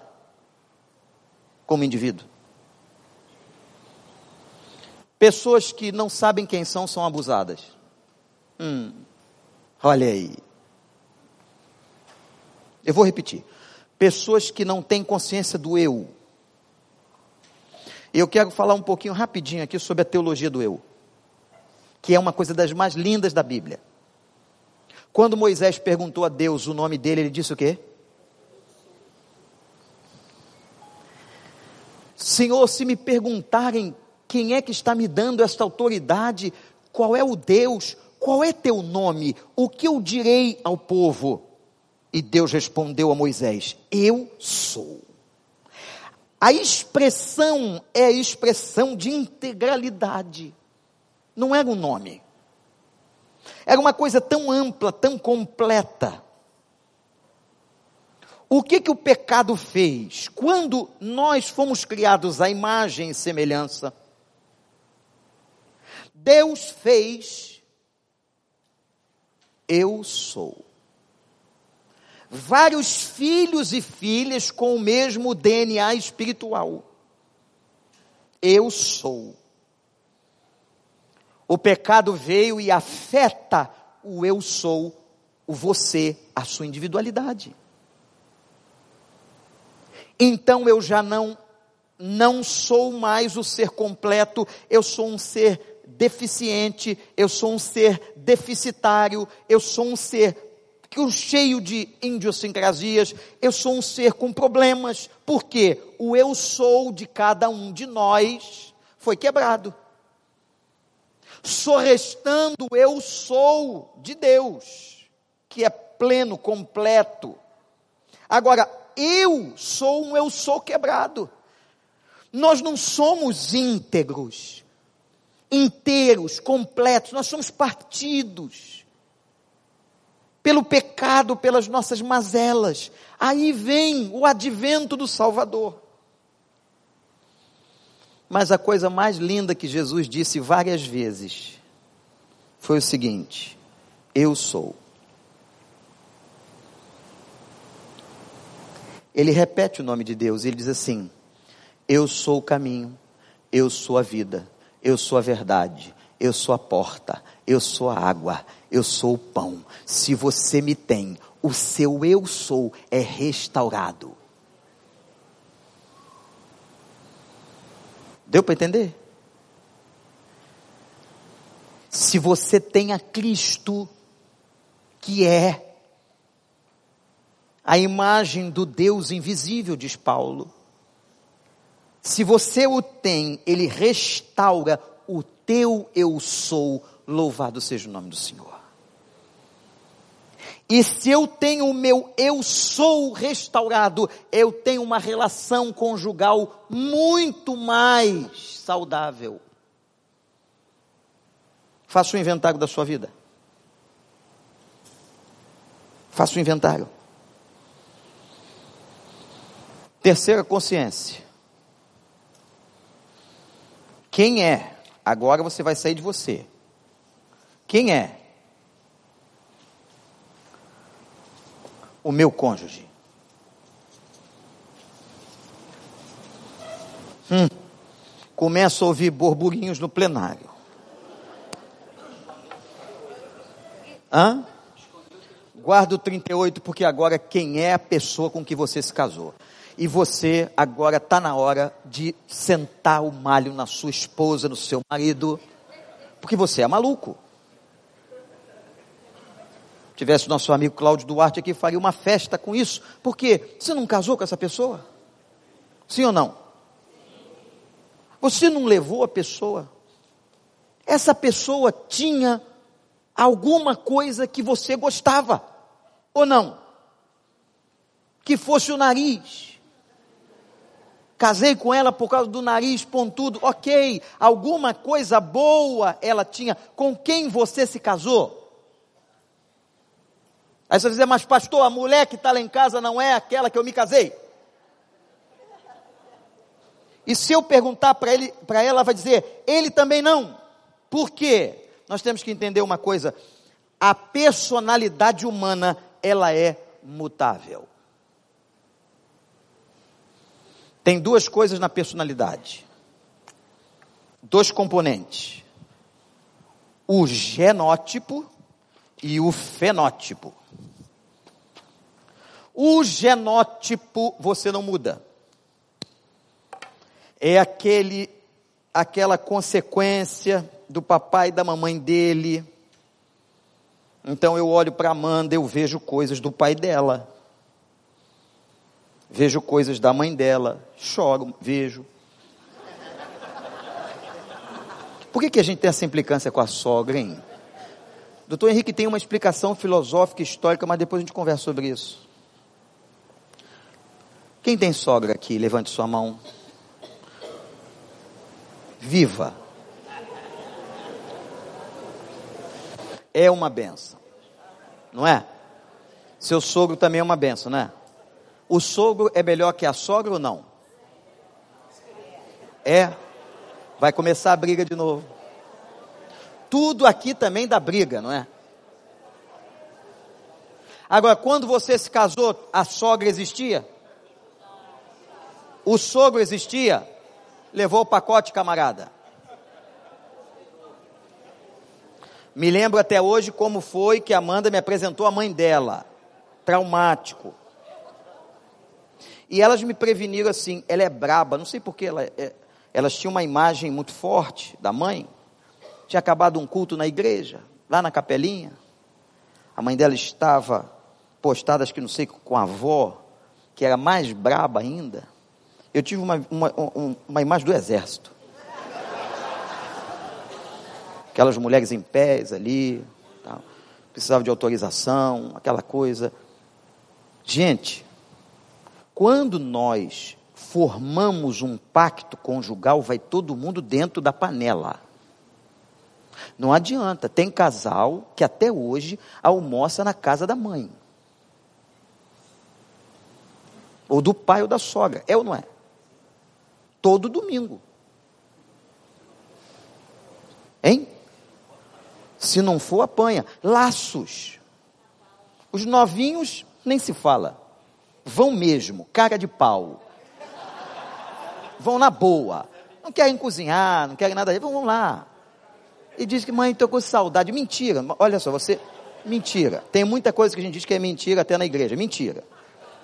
como indivíduo. Pessoas que não sabem quem são são abusadas. Hum, olha aí. Eu vou repetir. Pessoas que não têm consciência do eu. Eu quero falar um pouquinho rapidinho aqui sobre a teologia do eu, que é uma coisa das mais lindas da Bíblia. Quando Moisés perguntou a Deus o nome dele, ele disse o quê? Senhor, se me perguntarem quem é que está me dando esta autoridade, qual é o Deus, qual é teu nome, o que eu direi ao povo? E Deus respondeu a Moisés: Eu sou. A expressão é a expressão de integralidade, não era um nome. Era uma coisa tão ampla, tão completa, o que que o pecado fez? Quando nós fomos criados à imagem e semelhança, Deus fez eu sou. Vários filhos e filhas com o mesmo DNA espiritual. Eu sou. O pecado veio e afeta o eu sou, o você, a sua individualidade então eu já não não sou mais o ser completo, eu sou um ser deficiente, eu sou um ser deficitário, eu sou um ser cheio de idiosincrasias, eu sou um ser com problemas, porque o eu sou de cada um de nós foi quebrado. Só restando o eu sou de Deus, que é pleno, completo. Agora, eu sou um eu sou quebrado. Nós não somos íntegros, inteiros, completos, nós somos partidos pelo pecado, pelas nossas mazelas. Aí vem o advento do Salvador. Mas a coisa mais linda que Jesus disse várias vezes foi o seguinte: Eu sou. ele repete o nome de Deus, ele diz assim: Eu sou o caminho, eu sou a vida, eu sou a verdade, eu sou a porta, eu sou a água, eu sou o pão. Se você me tem, o seu eu sou é restaurado. Deu para entender? Se você tem a Cristo, que é a imagem do Deus invisível, diz Paulo. Se você o tem, ele restaura o teu eu sou, louvado seja o nome do Senhor. E se eu tenho o meu eu sou restaurado, eu tenho uma relação conjugal muito mais saudável. Faça o inventário da sua vida. Faça o inventário. Terceira consciência. Quem é? Agora você vai sair de você. Quem é? O meu cônjuge. Hum, começo a ouvir burburinhos no plenário. Hã? Guarda o 38, porque agora quem é a pessoa com que você se casou? E você agora está na hora de sentar o malho na sua esposa, no seu marido, porque você é maluco. Tivesse nosso amigo Cláudio Duarte aqui, faria uma festa com isso. Porque você não casou com essa pessoa? Sim ou não? Você não levou a pessoa? Essa pessoa tinha alguma coisa que você gostava, ou não? Que fosse o nariz. Casei com ela por causa do nariz pontudo, ok. Alguma coisa boa ela tinha. Com quem você se casou? Aí você vai dizer, mas pastor, a mulher que está lá em casa não é aquela que eu me casei. E se eu perguntar para ele, para ela, ela vai dizer, ele também não. Por quê? nós temos que entender uma coisa: a personalidade humana, ela é mutável. Tem duas coisas na personalidade. Dois componentes. O genótipo e o fenótipo. O genótipo você não muda. É aquele aquela consequência do papai e da mamãe dele. Então eu olho para Amanda, eu vejo coisas do pai dela. Vejo coisas da mãe dela, choro, vejo. Por que, que a gente tem essa implicância com a sogra, hein? Doutor Henrique tem uma explicação filosófica, histórica, mas depois a gente conversa sobre isso. Quem tem sogra aqui? Levante sua mão. Viva. é uma benção. Não é? Seu sogro também é uma benção, né? O sogro é melhor que a sogra ou não? É. Vai começar a briga de novo. Tudo aqui também dá briga, não é? Agora, quando você se casou, a sogra existia? O sogro existia? Levou o pacote, camarada. Me lembro até hoje como foi que Amanda me apresentou a mãe dela. Traumático. E elas me preveniram assim, ela é braba, não sei porquê, ela, é, elas tinham uma imagem muito forte da mãe. Tinha acabado um culto na igreja, lá na capelinha. A mãe dela estava postada, acho que não sei, com a avó, que era mais braba ainda. Eu tive uma, uma, uma imagem do exército aquelas mulheres em pés ali, tal. precisava de autorização, aquela coisa. Gente, quando nós formamos um pacto conjugal, vai todo mundo dentro da panela. Não adianta, tem casal que até hoje almoça na casa da mãe. Ou do pai ou da sogra. É ou não é? Todo domingo. Hein? Se não for, apanha. Laços. Os novinhos, nem se fala. Vão mesmo, cara de pau. Vão na boa. Não querem cozinhar, não querem nada, vão lá. E diz que mãe, estou com saudade. Mentira. Olha só, você. Mentira. Tem muita coisa que a gente diz que é mentira até na igreja. Mentira.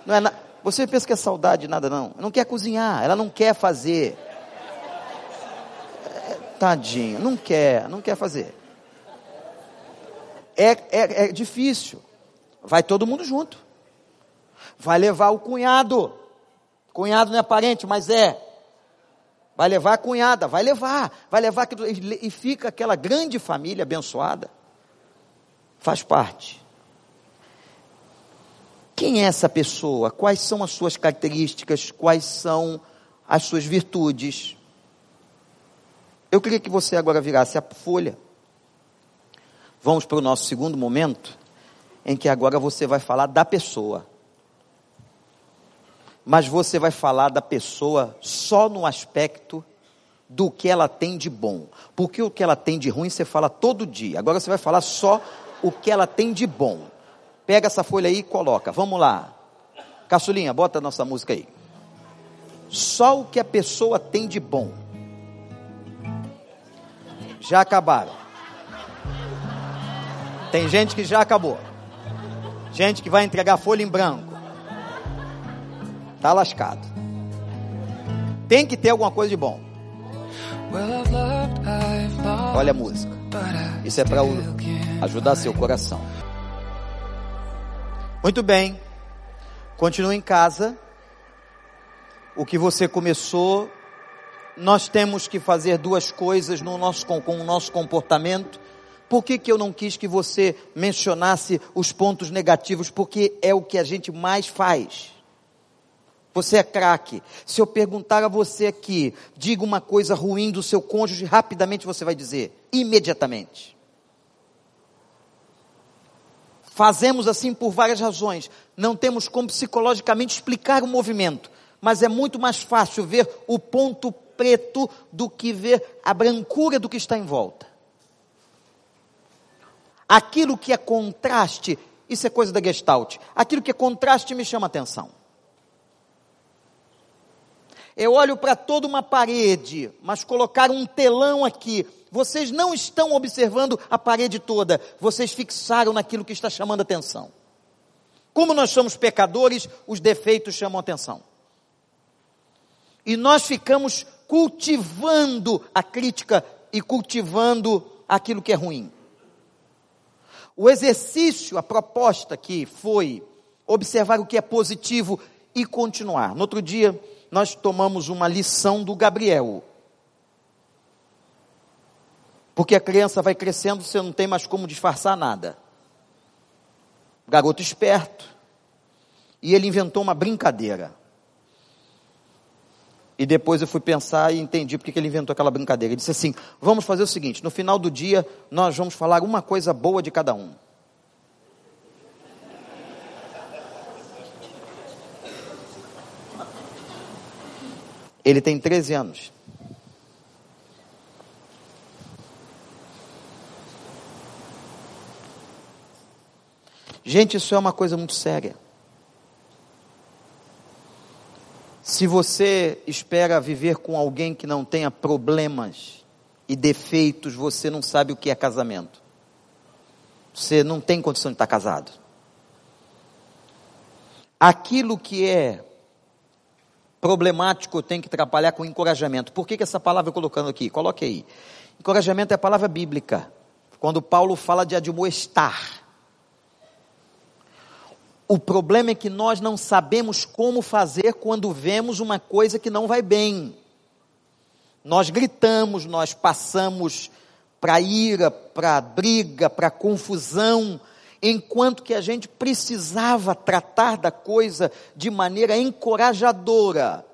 Não é na... Você pensa que é saudade, nada não. Não quer cozinhar, ela não quer fazer. É, tadinho, não quer, não quer fazer. É, é, é difícil. Vai todo mundo junto. Vai levar o cunhado. Cunhado não é parente, mas é. Vai levar a cunhada, vai levar, vai levar e fica aquela grande família abençoada. Faz parte. Quem é essa pessoa? Quais são as suas características? Quais são as suas virtudes? Eu queria que você agora virasse a folha. Vamos para o nosso segundo momento, em que agora você vai falar da pessoa. Mas você vai falar da pessoa só no aspecto do que ela tem de bom. Porque o que ela tem de ruim você fala todo dia. Agora você vai falar só o que ela tem de bom. Pega essa folha aí e coloca. Vamos lá. Caçulinha, bota a nossa música aí. Só o que a pessoa tem de bom. Já acabaram. Tem gente que já acabou. Gente que vai entregar folha em branco. Tá lascado. Tem que ter alguma coisa de bom. Olha a música. Isso é para ajudar seu coração. Muito bem. Continue em casa. O que você começou, nós temos que fazer duas coisas no nosso, com, o nosso comportamento por que, que eu não quis que você mencionasse os pontos negativos? Porque é o que a gente mais faz. Você é craque. Se eu perguntar a você aqui, diga uma coisa ruim do seu cônjuge, rapidamente você vai dizer, imediatamente. Fazemos assim por várias razões. Não temos como psicologicamente explicar o movimento, mas é muito mais fácil ver o ponto preto do que ver a brancura do que está em volta. Aquilo que é contraste, isso é coisa da Gestalt. Aquilo que é contraste me chama atenção. Eu olho para toda uma parede, mas colocar um telão aqui. Vocês não estão observando a parede toda, vocês fixaram naquilo que está chamando atenção. Como nós somos pecadores, os defeitos chamam atenção. E nós ficamos cultivando a crítica e cultivando aquilo que é ruim. O exercício, a proposta que foi observar o que é positivo e continuar. No outro dia, nós tomamos uma lição do Gabriel. Porque a criança vai crescendo, você não tem mais como disfarçar nada. Garoto esperto. E ele inventou uma brincadeira. E depois eu fui pensar e entendi porque ele inventou aquela brincadeira. Ele disse assim: vamos fazer o seguinte: no final do dia, nós vamos falar uma coisa boa de cada um. Ele tem 13 anos. Gente, isso é uma coisa muito séria. Se você espera viver com alguém que não tenha problemas e defeitos, você não sabe o que é casamento. Você não tem condição de estar casado. Aquilo que é problemático tem que trabalhar com encorajamento. Por que, que essa palavra eu colocando aqui? Coloque aí. Encorajamento é a palavra bíblica. Quando Paulo fala de admoestar. O problema é que nós não sabemos como fazer quando vemos uma coisa que não vai bem. Nós gritamos, nós passamos para ira, para briga, para confusão, enquanto que a gente precisava tratar da coisa de maneira encorajadora.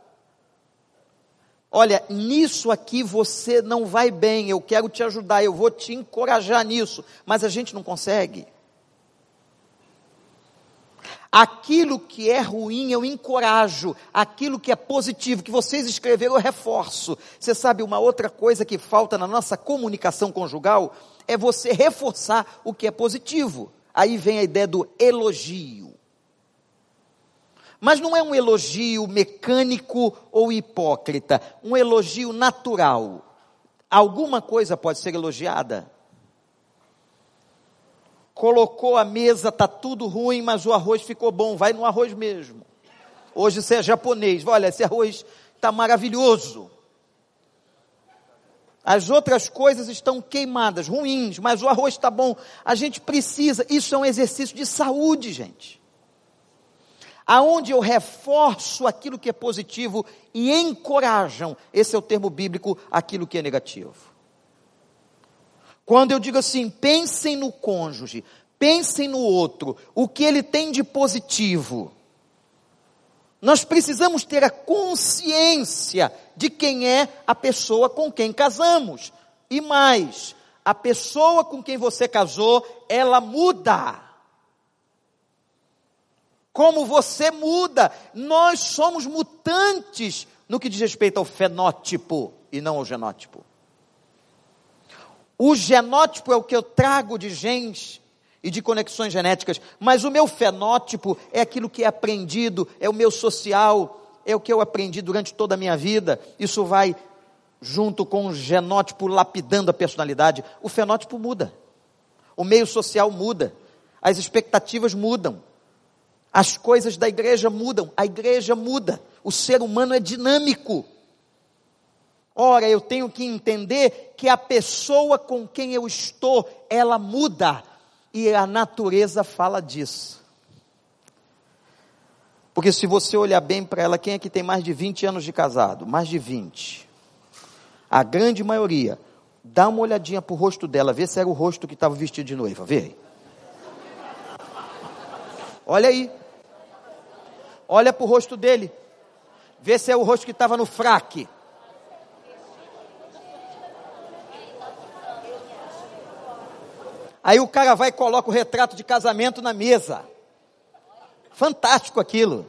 Olha, nisso aqui você não vai bem, eu quero te ajudar, eu vou te encorajar nisso, mas a gente não consegue. Aquilo que é ruim eu encorajo, aquilo que é positivo, que vocês escreveram eu reforço. Você sabe, uma outra coisa que falta na nossa comunicação conjugal é você reforçar o que é positivo. Aí vem a ideia do elogio. Mas não é um elogio mecânico ou hipócrita, um elogio natural. Alguma coisa pode ser elogiada. Colocou a mesa, tá tudo ruim, mas o arroz ficou bom, vai no arroz mesmo. Hoje você é japonês, olha, esse arroz está maravilhoso. As outras coisas estão queimadas, ruins, mas o arroz está bom. A gente precisa, isso é um exercício de saúde, gente. Aonde eu reforço aquilo que é positivo e encorajam, esse é o termo bíblico, aquilo que é negativo. Quando eu digo assim, pensem no cônjuge, pensem no outro, o que ele tem de positivo nós precisamos ter a consciência de quem é a pessoa com quem casamos. E mais, a pessoa com quem você casou, ela muda. Como você muda, nós somos mutantes no que diz respeito ao fenótipo e não ao genótipo. O genótipo é o que eu trago de genes e de conexões genéticas, mas o meu fenótipo é aquilo que é aprendido, é o meu social, é o que eu aprendi durante toda a minha vida. Isso vai junto com o genótipo lapidando a personalidade. O fenótipo muda. O meio social muda. As expectativas mudam. As coisas da igreja mudam. A igreja muda. O ser humano é dinâmico. Ora, eu tenho que entender que a pessoa com quem eu estou, ela muda e a natureza fala disso. Porque se você olhar bem para ela, quem é que tem mais de 20 anos de casado? Mais de 20. A grande maioria. Dá uma olhadinha para o rosto dela, vê se era o rosto que estava vestido de noiva. Vê. Olha aí. Olha para o rosto dele. Vê se é o rosto que estava no fraque. Aí o cara vai e coloca o retrato de casamento na mesa. Fantástico aquilo.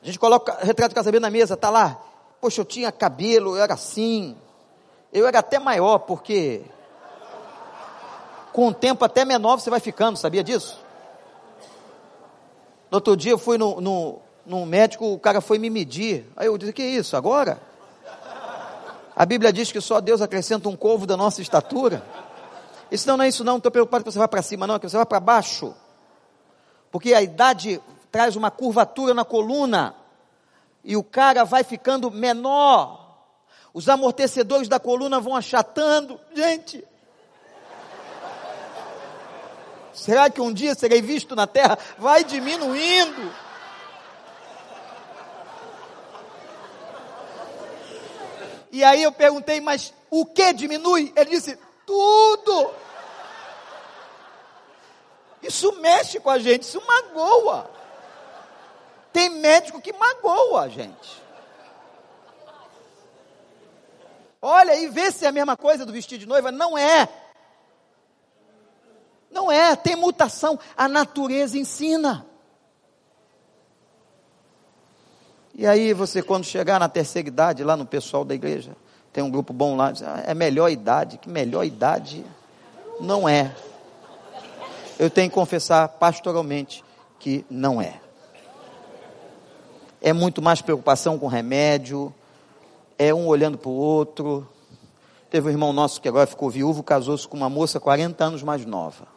A gente coloca o retrato de casamento na mesa, tá lá. Poxa, eu tinha cabelo, eu era assim. Eu era até maior, porque com o tempo até menor você vai ficando, sabia disso? No outro dia eu fui no, no, no médico, o cara foi me medir. Aí eu disse, que isso, agora? A Bíblia diz que só Deus acrescenta um covo da nossa estatura. Isso não, não é isso não, estou preocupado que você vá para cima, não, que você vá para baixo. Porque a idade traz uma curvatura na coluna. E o cara vai ficando menor. Os amortecedores da coluna vão achatando. Gente, será que um dia serei visto na terra? Vai diminuindo. E aí eu perguntei, mas o que diminui? Ele disse, tudo. Isso mexe com a gente, isso magoa. Tem médico que magoa a gente. Olha e vê se é a mesma coisa do vestido de noiva. Não é. Não é, tem mutação. A natureza ensina. E aí você, quando chegar na terceira idade, lá no pessoal da igreja, tem um grupo bom lá, diz, ah, é melhor idade, que melhor idade não é. Eu tenho que confessar pastoralmente que não é. É muito mais preocupação com remédio, é um olhando para o outro. Teve um irmão nosso que agora ficou viúvo, casou-se com uma moça 40 anos mais nova.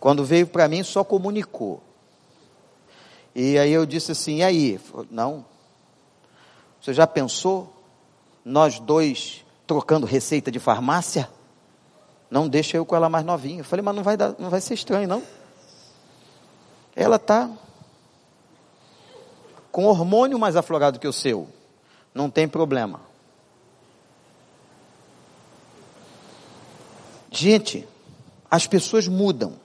Quando veio para mim, só comunicou. E aí eu disse assim: e aí? Não, você já pensou? Nós dois trocando receita de farmácia? Não deixa eu com ela mais novinha. Eu falei, mas não vai, dar, não vai ser estranho, não. Ela está com hormônio mais aflorado que o seu. Não tem problema. Gente, as pessoas mudam.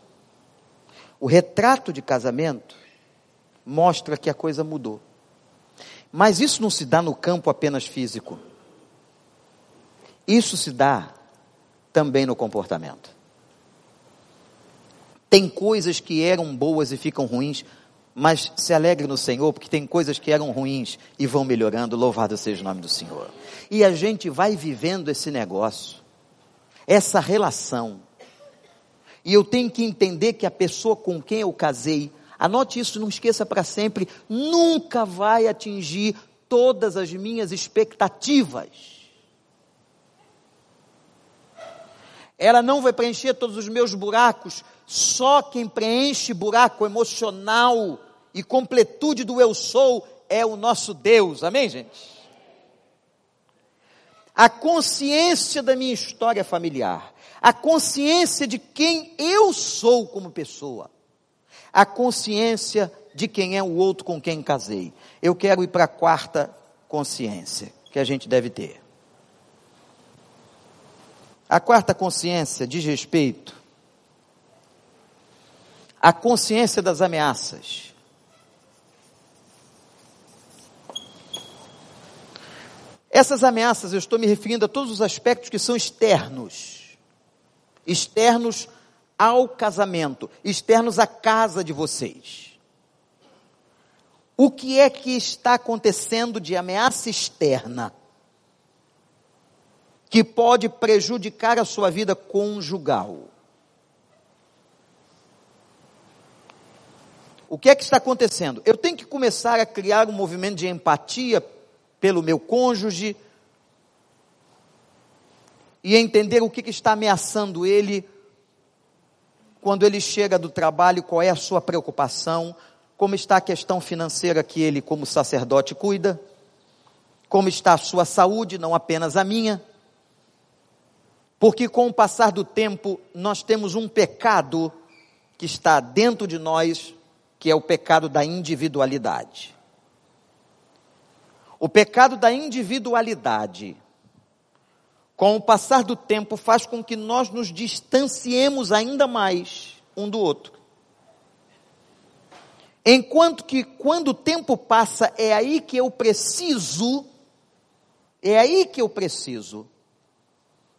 O retrato de casamento mostra que a coisa mudou. Mas isso não se dá no campo apenas físico. Isso se dá também no comportamento. Tem coisas que eram boas e ficam ruins, mas se alegre no Senhor, porque tem coisas que eram ruins e vão melhorando, louvado seja o nome do Senhor. E a gente vai vivendo esse negócio, essa relação. E eu tenho que entender que a pessoa com quem eu casei, anote isso, não esqueça para sempre, nunca vai atingir todas as minhas expectativas. Ela não vai preencher todos os meus buracos, só quem preenche buraco emocional e completude do eu sou é o nosso Deus. Amém, gente? A consciência da minha história familiar, a consciência de quem eu sou como pessoa, a consciência de quem é o outro com quem casei. Eu quero ir para a quarta consciência que a gente deve ter. A quarta consciência diz respeito à consciência das ameaças. Essas ameaças, eu estou me referindo a todos os aspectos que são externos. Externos ao casamento, externos à casa de vocês. O que é que está acontecendo de ameaça externa que pode prejudicar a sua vida conjugal? O que é que está acontecendo? Eu tenho que começar a criar um movimento de empatia pelo meu cônjuge e entender o que, que está ameaçando ele quando ele chega do trabalho, qual é a sua preocupação, como está a questão financeira que ele, como sacerdote, cuida, como está a sua saúde, não apenas a minha. Porque com o passar do tempo, nós temos um pecado que está dentro de nós, que é o pecado da individualidade. O pecado da individualidade, com o passar do tempo, faz com que nós nos distanciemos ainda mais um do outro. Enquanto que quando o tempo passa, é aí que eu preciso, é aí que eu preciso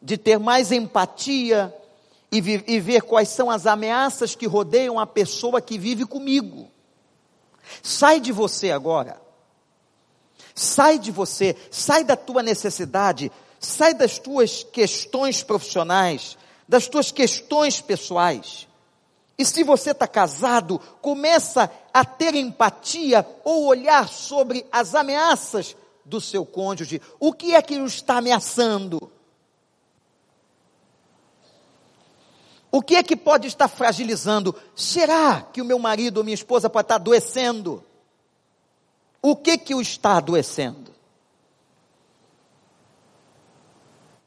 de ter mais empatia e, e ver quais são as ameaças que rodeiam a pessoa que vive comigo. Sai de você agora Sai de você, sai da tua necessidade, sai das tuas questões profissionais, das tuas questões pessoais. E se você está casado, começa a ter empatia ou olhar sobre as ameaças do seu cônjuge. O que é que o está ameaçando? O que é que pode estar fragilizando? Será que o meu marido ou minha esposa pode estar adoecendo? O que que o está adoecendo?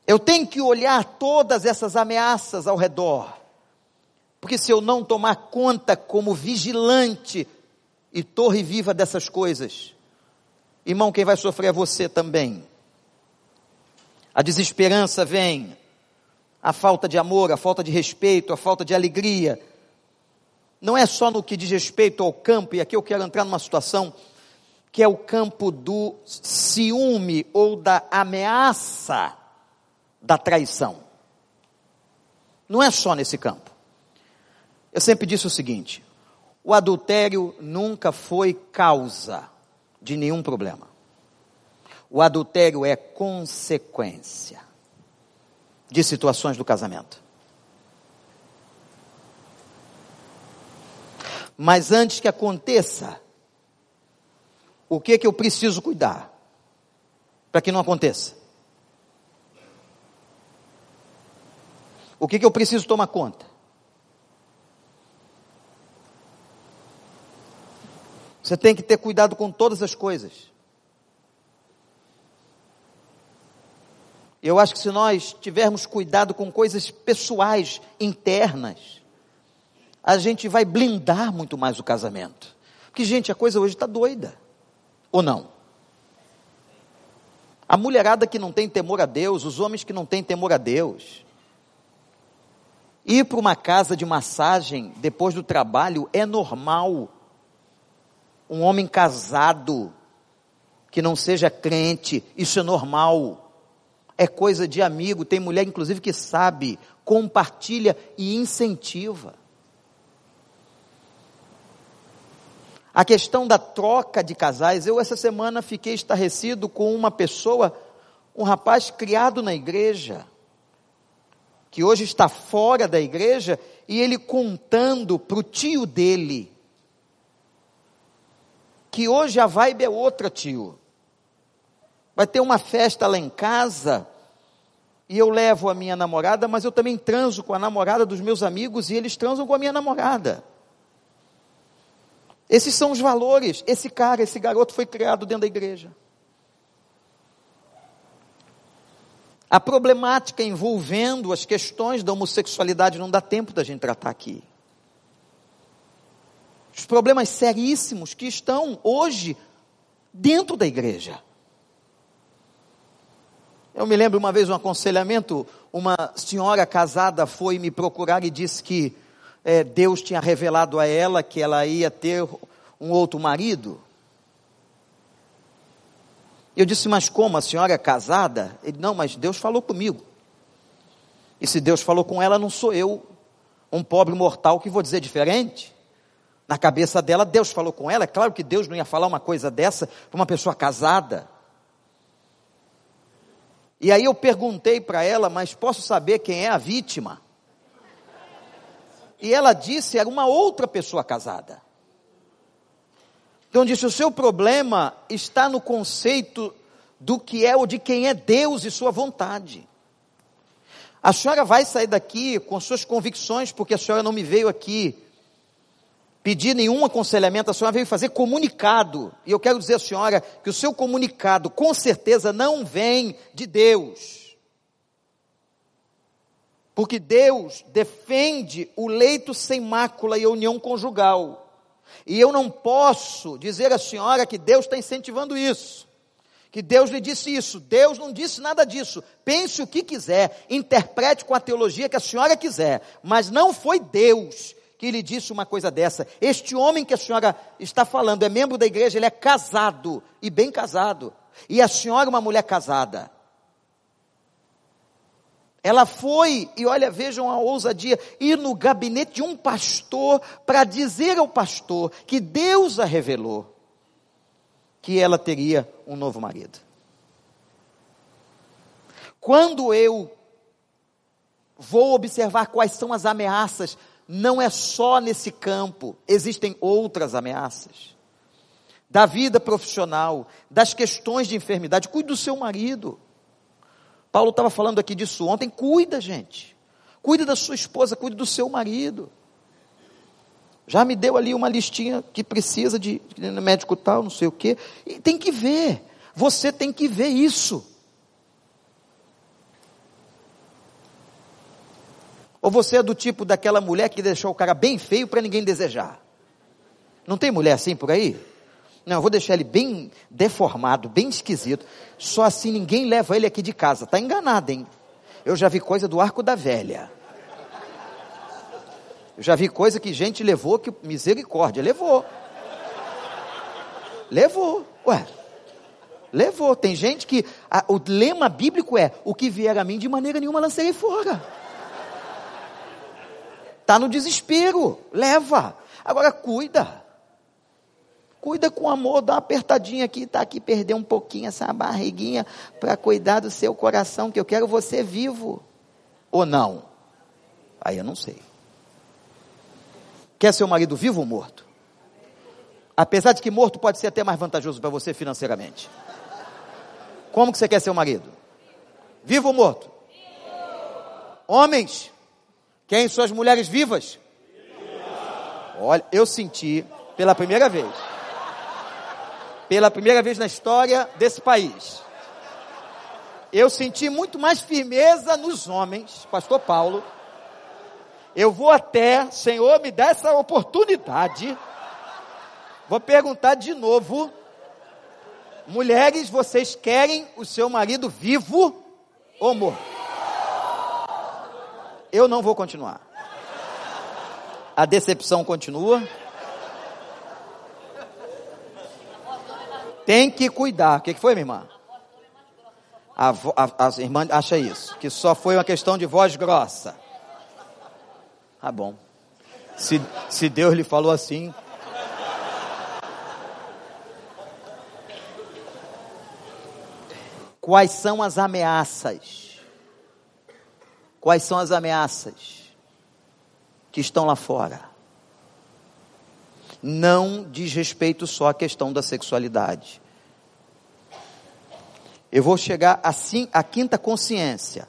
Eu tenho que olhar todas essas ameaças ao redor. Porque se eu não tomar conta como vigilante e torre viva dessas coisas, irmão, quem vai sofrer é você também. A desesperança vem, a falta de amor, a falta de respeito, a falta de alegria. Não é só no que diz respeito ao campo, e aqui eu quero entrar numa situação que é o campo do ciúme ou da ameaça da traição. Não é só nesse campo. Eu sempre disse o seguinte: o adultério nunca foi causa de nenhum problema. O adultério é consequência de situações do casamento. Mas antes que aconteça, o que que eu preciso cuidar para que não aconteça? O que que eu preciso tomar conta? Você tem que ter cuidado com todas as coisas. Eu acho que se nós tivermos cuidado com coisas pessoais, internas, a gente vai blindar muito mais o casamento. Porque, gente, a coisa hoje está doida. Ou não? A mulherada que não tem temor a Deus, os homens que não têm temor a Deus. Ir para uma casa de massagem depois do trabalho é normal. Um homem casado que não seja crente, isso é normal. É coisa de amigo, tem mulher inclusive que sabe, compartilha e incentiva. A questão da troca de casais, eu essa semana fiquei estarrecido com uma pessoa, um rapaz criado na igreja, que hoje está fora da igreja, e ele contando para o tio dele, que hoje a vibe é outra, tio. Vai ter uma festa lá em casa, e eu levo a minha namorada, mas eu também transo com a namorada dos meus amigos, e eles transam com a minha namorada. Esses são os valores. Esse cara, esse garoto foi criado dentro da igreja. A problemática envolvendo as questões da homossexualidade não dá tempo da gente tratar aqui. Os problemas seríssimos que estão hoje dentro da igreja. Eu me lembro uma vez um aconselhamento, uma senhora casada foi me procurar e disse que é, Deus tinha revelado a ela que ela ia ter um outro marido. Eu disse, mas como? A senhora é casada? Ele, não, mas Deus falou comigo. E se Deus falou com ela, não sou eu, um pobre mortal que vou dizer diferente. Na cabeça dela, Deus falou com ela. É claro que Deus não ia falar uma coisa dessa para uma pessoa casada. E aí eu perguntei para ela, mas posso saber quem é a vítima? E ela disse, era uma outra pessoa casada. Então disse, o seu problema está no conceito do que é ou de quem é Deus e sua vontade. A senhora vai sair daqui com suas convicções, porque a senhora não me veio aqui pedir nenhum aconselhamento, a senhora veio fazer comunicado. E eu quero dizer à senhora que o seu comunicado com certeza não vem de Deus. Porque Deus defende o leito sem mácula e a união conjugal. E eu não posso dizer à senhora que Deus está incentivando isso. Que Deus lhe disse isso. Deus não disse nada disso. Pense o que quiser, interprete com a teologia que a senhora quiser. Mas não foi Deus que lhe disse uma coisa dessa. Este homem que a senhora está falando é membro da igreja, ele é casado e bem casado. E a senhora é uma mulher casada. Ela foi, e olha, vejam a ousadia, ir no gabinete de um pastor para dizer ao pastor que Deus a revelou que ela teria um novo marido. Quando eu vou observar quais são as ameaças, não é só nesse campo, existem outras ameaças. Da vida profissional, das questões de enfermidade, cuide do seu marido. Paulo estava falando aqui disso ontem. Cuida, gente. Cuida da sua esposa, cuida do seu marido. Já me deu ali uma listinha que precisa de, de médico tal, não sei o quê. E tem que ver. Você tem que ver isso. Ou você é do tipo daquela mulher que deixou o cara bem feio para ninguém desejar? Não tem mulher assim por aí? Não, eu vou deixar ele bem deformado, bem esquisito. Só assim ninguém leva ele aqui de casa. Está enganado, hein? Eu já vi coisa do arco da velha. Eu já vi coisa que gente levou, que misericórdia, levou. Levou, ué. Levou. Tem gente que, a, o lema bíblico é, o que vier a mim de maneira nenhuma lançarei fora. Está no desespero, leva. Agora cuida. Cuida com amor, dá uma apertadinha aqui, tá aqui, perder um pouquinho essa barriguinha para cuidar do seu coração, que eu quero você vivo. Ou não? Aí eu não sei. Quer seu marido vivo ou morto? Apesar de que morto pode ser até mais vantajoso para você financeiramente. Como que você quer seu marido? Vivo ou morto? Homens, querem suas mulheres vivas? Olha, eu senti pela primeira vez pela primeira vez na história desse país. Eu senti muito mais firmeza nos homens, Pastor Paulo. Eu vou até, Senhor, me dá essa oportunidade. Vou perguntar de novo. Mulheres, vocês querem o seu marido vivo ou morto? Eu não vou continuar. A decepção continua. Tem que cuidar. O que, foi, minha irmã? A, a, a irmã acha isso, que só foi uma questão de voz grossa. Tá bom. Se, se Deus lhe falou assim. Quais são as ameaças? Quais são as ameaças que estão lá fora? Não diz respeito só à questão da sexualidade. Eu vou chegar assim à quinta consciência,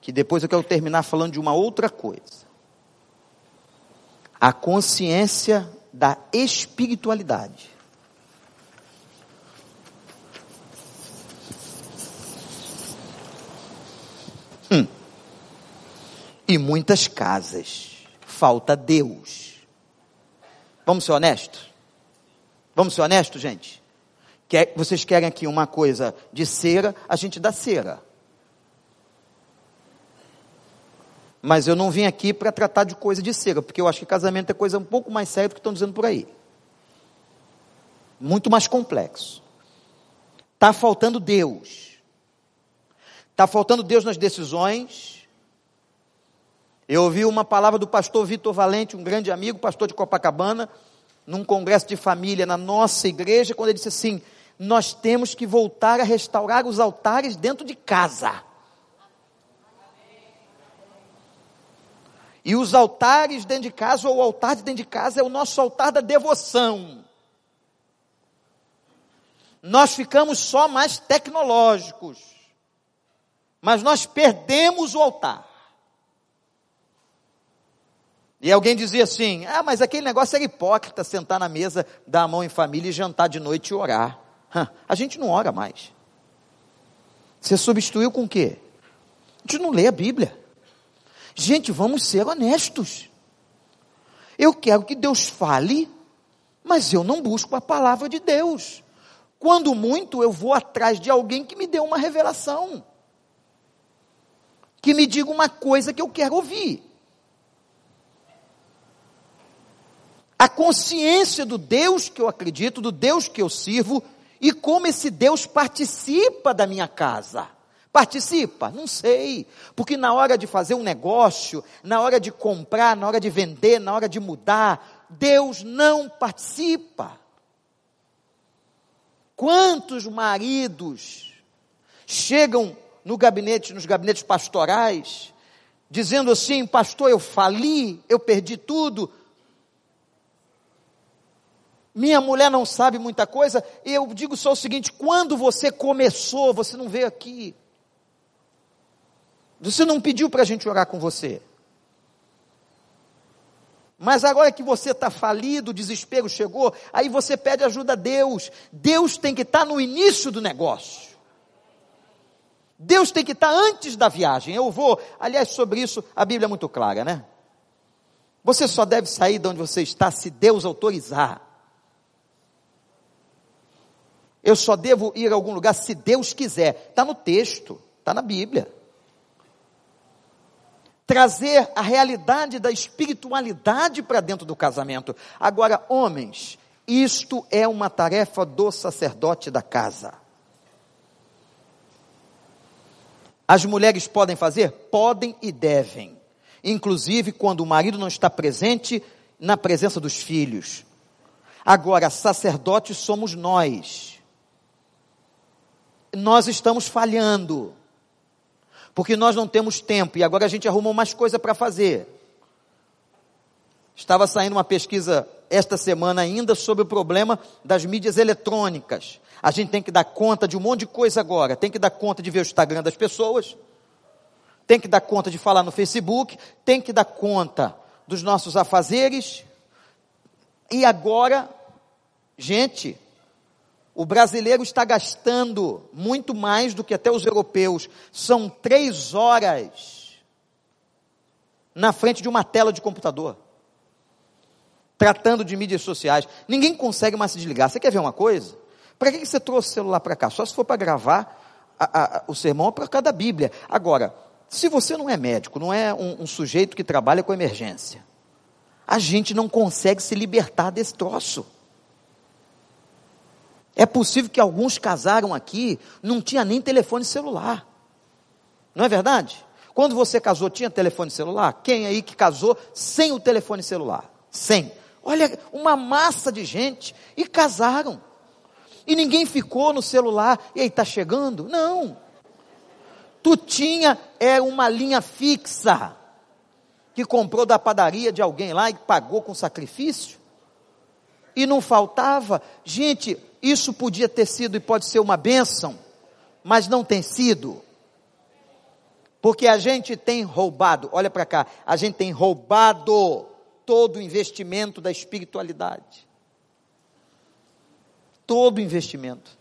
que depois eu quero terminar falando de uma outra coisa. A consciência da espiritualidade. Hum. E muitas casas falta Deus. Vamos ser honestos? Vamos ser honestos, gente? Quer, vocês querem aqui uma coisa de cera, a gente dá cera. Mas eu não vim aqui para tratar de coisa de cera, porque eu acho que casamento é coisa um pouco mais séria do que estão dizendo por aí. Muito mais complexo. Está faltando Deus. Está faltando Deus nas decisões. Eu ouvi uma palavra do pastor Vitor Valente, um grande amigo, pastor de Copacabana, num congresso de família na nossa igreja, quando ele disse assim: Nós temos que voltar a restaurar os altares dentro de casa. E os altares dentro de casa, ou o altar de dentro de casa, é o nosso altar da devoção. Nós ficamos só mais tecnológicos, mas nós perdemos o altar. E alguém dizia assim: ah, mas aquele negócio era hipócrita, sentar na mesa, dar a mão em família e jantar de noite e orar. A gente não ora mais. Você substituiu com o quê? A gente não lê a Bíblia. Gente, vamos ser honestos. Eu quero que Deus fale, mas eu não busco a palavra de Deus. Quando muito, eu vou atrás de alguém que me dê uma revelação, que me diga uma coisa que eu quero ouvir. A consciência do Deus que eu acredito, do Deus que eu sirvo, e como esse Deus participa da minha casa. Participa? Não sei. Porque na hora de fazer um negócio, na hora de comprar, na hora de vender, na hora de mudar, Deus não participa. Quantos maridos chegam no gabinete, nos gabinetes pastorais, dizendo assim: Pastor, eu fali, eu perdi tudo. Minha mulher não sabe muita coisa. Eu digo só o seguinte: quando você começou, você não veio aqui. Você não pediu para a gente orar com você. Mas agora que você está falido, o desespero chegou, aí você pede ajuda a Deus. Deus tem que estar tá no início do negócio. Deus tem que estar tá antes da viagem. Eu vou, aliás, sobre isso a Bíblia é muito clara, né? Você só deve sair de onde você está se Deus autorizar. Eu só devo ir a algum lugar se Deus quiser. Está no texto, está na Bíblia trazer a realidade da espiritualidade para dentro do casamento. Agora, homens, isto é uma tarefa do sacerdote da casa. As mulheres podem fazer? Podem e devem. Inclusive quando o marido não está presente na presença dos filhos. Agora, sacerdotes somos nós. Nós estamos falhando porque nós não temos tempo e agora a gente arrumou mais coisa para fazer. Estava saindo uma pesquisa esta semana ainda sobre o problema das mídias eletrônicas. A gente tem que dar conta de um monte de coisa agora. Tem que dar conta de ver o Instagram das pessoas, tem que dar conta de falar no Facebook, tem que dar conta dos nossos afazeres. E agora, gente, o brasileiro está gastando muito mais do que até os europeus. São três horas na frente de uma tela de computador, tratando de mídias sociais. Ninguém consegue mais se desligar. Você quer ver uma coisa? Para que você trouxe o celular para cá? Só se for para gravar a, a, o sermão para cada Bíblia. Agora, se você não é médico, não é um, um sujeito que trabalha com emergência, a gente não consegue se libertar desse troço. É possível que alguns casaram aqui, não tinha nem telefone celular. Não é verdade? Quando você casou, tinha telefone celular? Quem aí que casou sem o telefone celular? Sem. Olha, uma massa de gente e casaram. E ninguém ficou no celular, e aí está chegando? Não. Tu tinha é uma linha fixa que comprou da padaria de alguém lá e pagou com sacrifício? E não faltava? Gente, isso podia ter sido e pode ser uma bênção, mas não tem sido. Porque a gente tem roubado, olha para cá, a gente tem roubado todo o investimento da espiritualidade. Todo o investimento.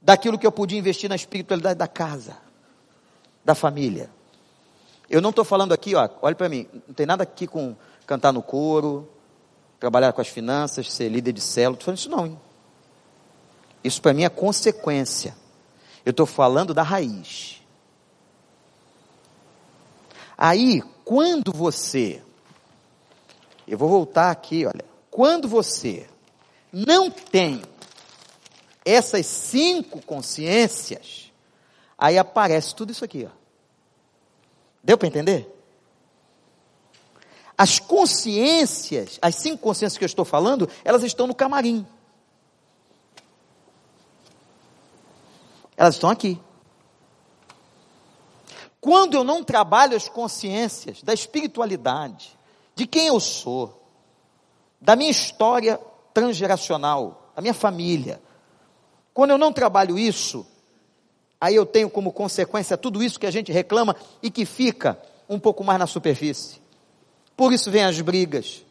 Daquilo que eu podia investir na espiritualidade da casa, da família. Eu não estou falando aqui, ó, olha para mim, não tem nada aqui com cantar no coro, trabalhar com as finanças, ser líder de célula, estou falando isso não. Hein? Isso para mim é consequência. Eu estou falando da raiz. Aí, quando você, eu vou voltar aqui, olha, quando você não tem essas cinco consciências, aí aparece tudo isso aqui, ó. Deu para entender? As consciências, as cinco consciências que eu estou falando, elas estão no camarim. Elas estão aqui. Quando eu não trabalho as consciências da espiritualidade, de quem eu sou, da minha história transgeracional, da minha família, quando eu não trabalho isso, aí eu tenho como consequência tudo isso que a gente reclama e que fica um pouco mais na superfície. Por isso vem as brigas,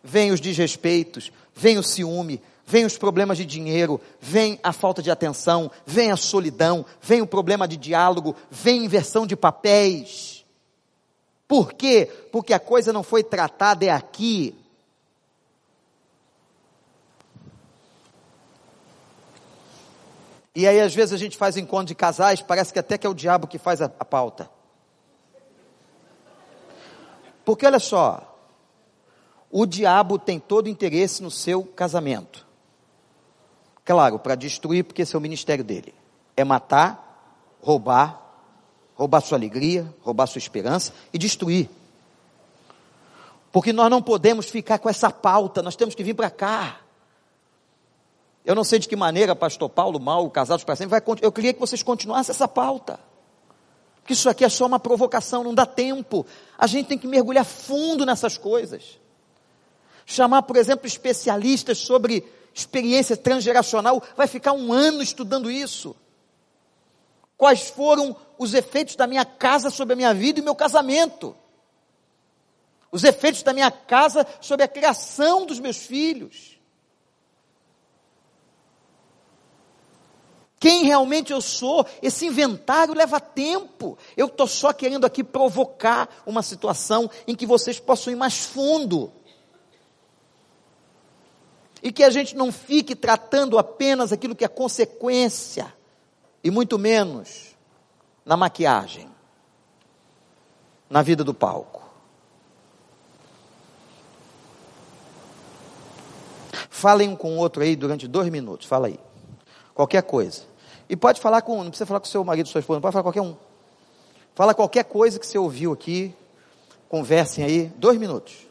vem os desrespeitos, vem o ciúme, vem os problemas de dinheiro, vem a falta de atenção, vem a solidão, vem o problema de diálogo, vem inversão de papéis. Por quê? Porque a coisa não foi tratada é aqui. E aí, às vezes, a gente faz encontro de casais, parece que até que é o diabo que faz a, a pauta. Porque olha só, o diabo tem todo interesse no seu casamento. Claro, para destruir, porque esse é o ministério dele. É matar, roubar, roubar sua alegria, roubar sua esperança e destruir. Porque nós não podemos ficar com essa pauta, nós temos que vir para cá. Eu não sei de que maneira, pastor Paulo, mal, casados para sempre, vai, eu queria que vocês continuassem essa pauta. Porque isso aqui é só uma provocação, não dá tempo. A gente tem que mergulhar fundo nessas coisas. Chamar, por exemplo, especialistas sobre experiência transgeracional, vai ficar um ano estudando isso. Quais foram os efeitos da minha casa sobre a minha vida e meu casamento? Os efeitos da minha casa sobre a criação dos meus filhos? Quem realmente eu sou? Esse inventário leva tempo. Eu estou só querendo aqui provocar uma situação em que vocês possam ir mais fundo e que a gente não fique tratando apenas aquilo que é consequência, e muito menos na maquiagem, na vida do palco. Falem um com o outro aí durante dois minutos, fala aí. Qualquer coisa. E pode falar com não precisa falar com seu marido, sua esposa, pode falar com qualquer um. Fala qualquer coisa que você ouviu aqui, conversem aí, dois minutos.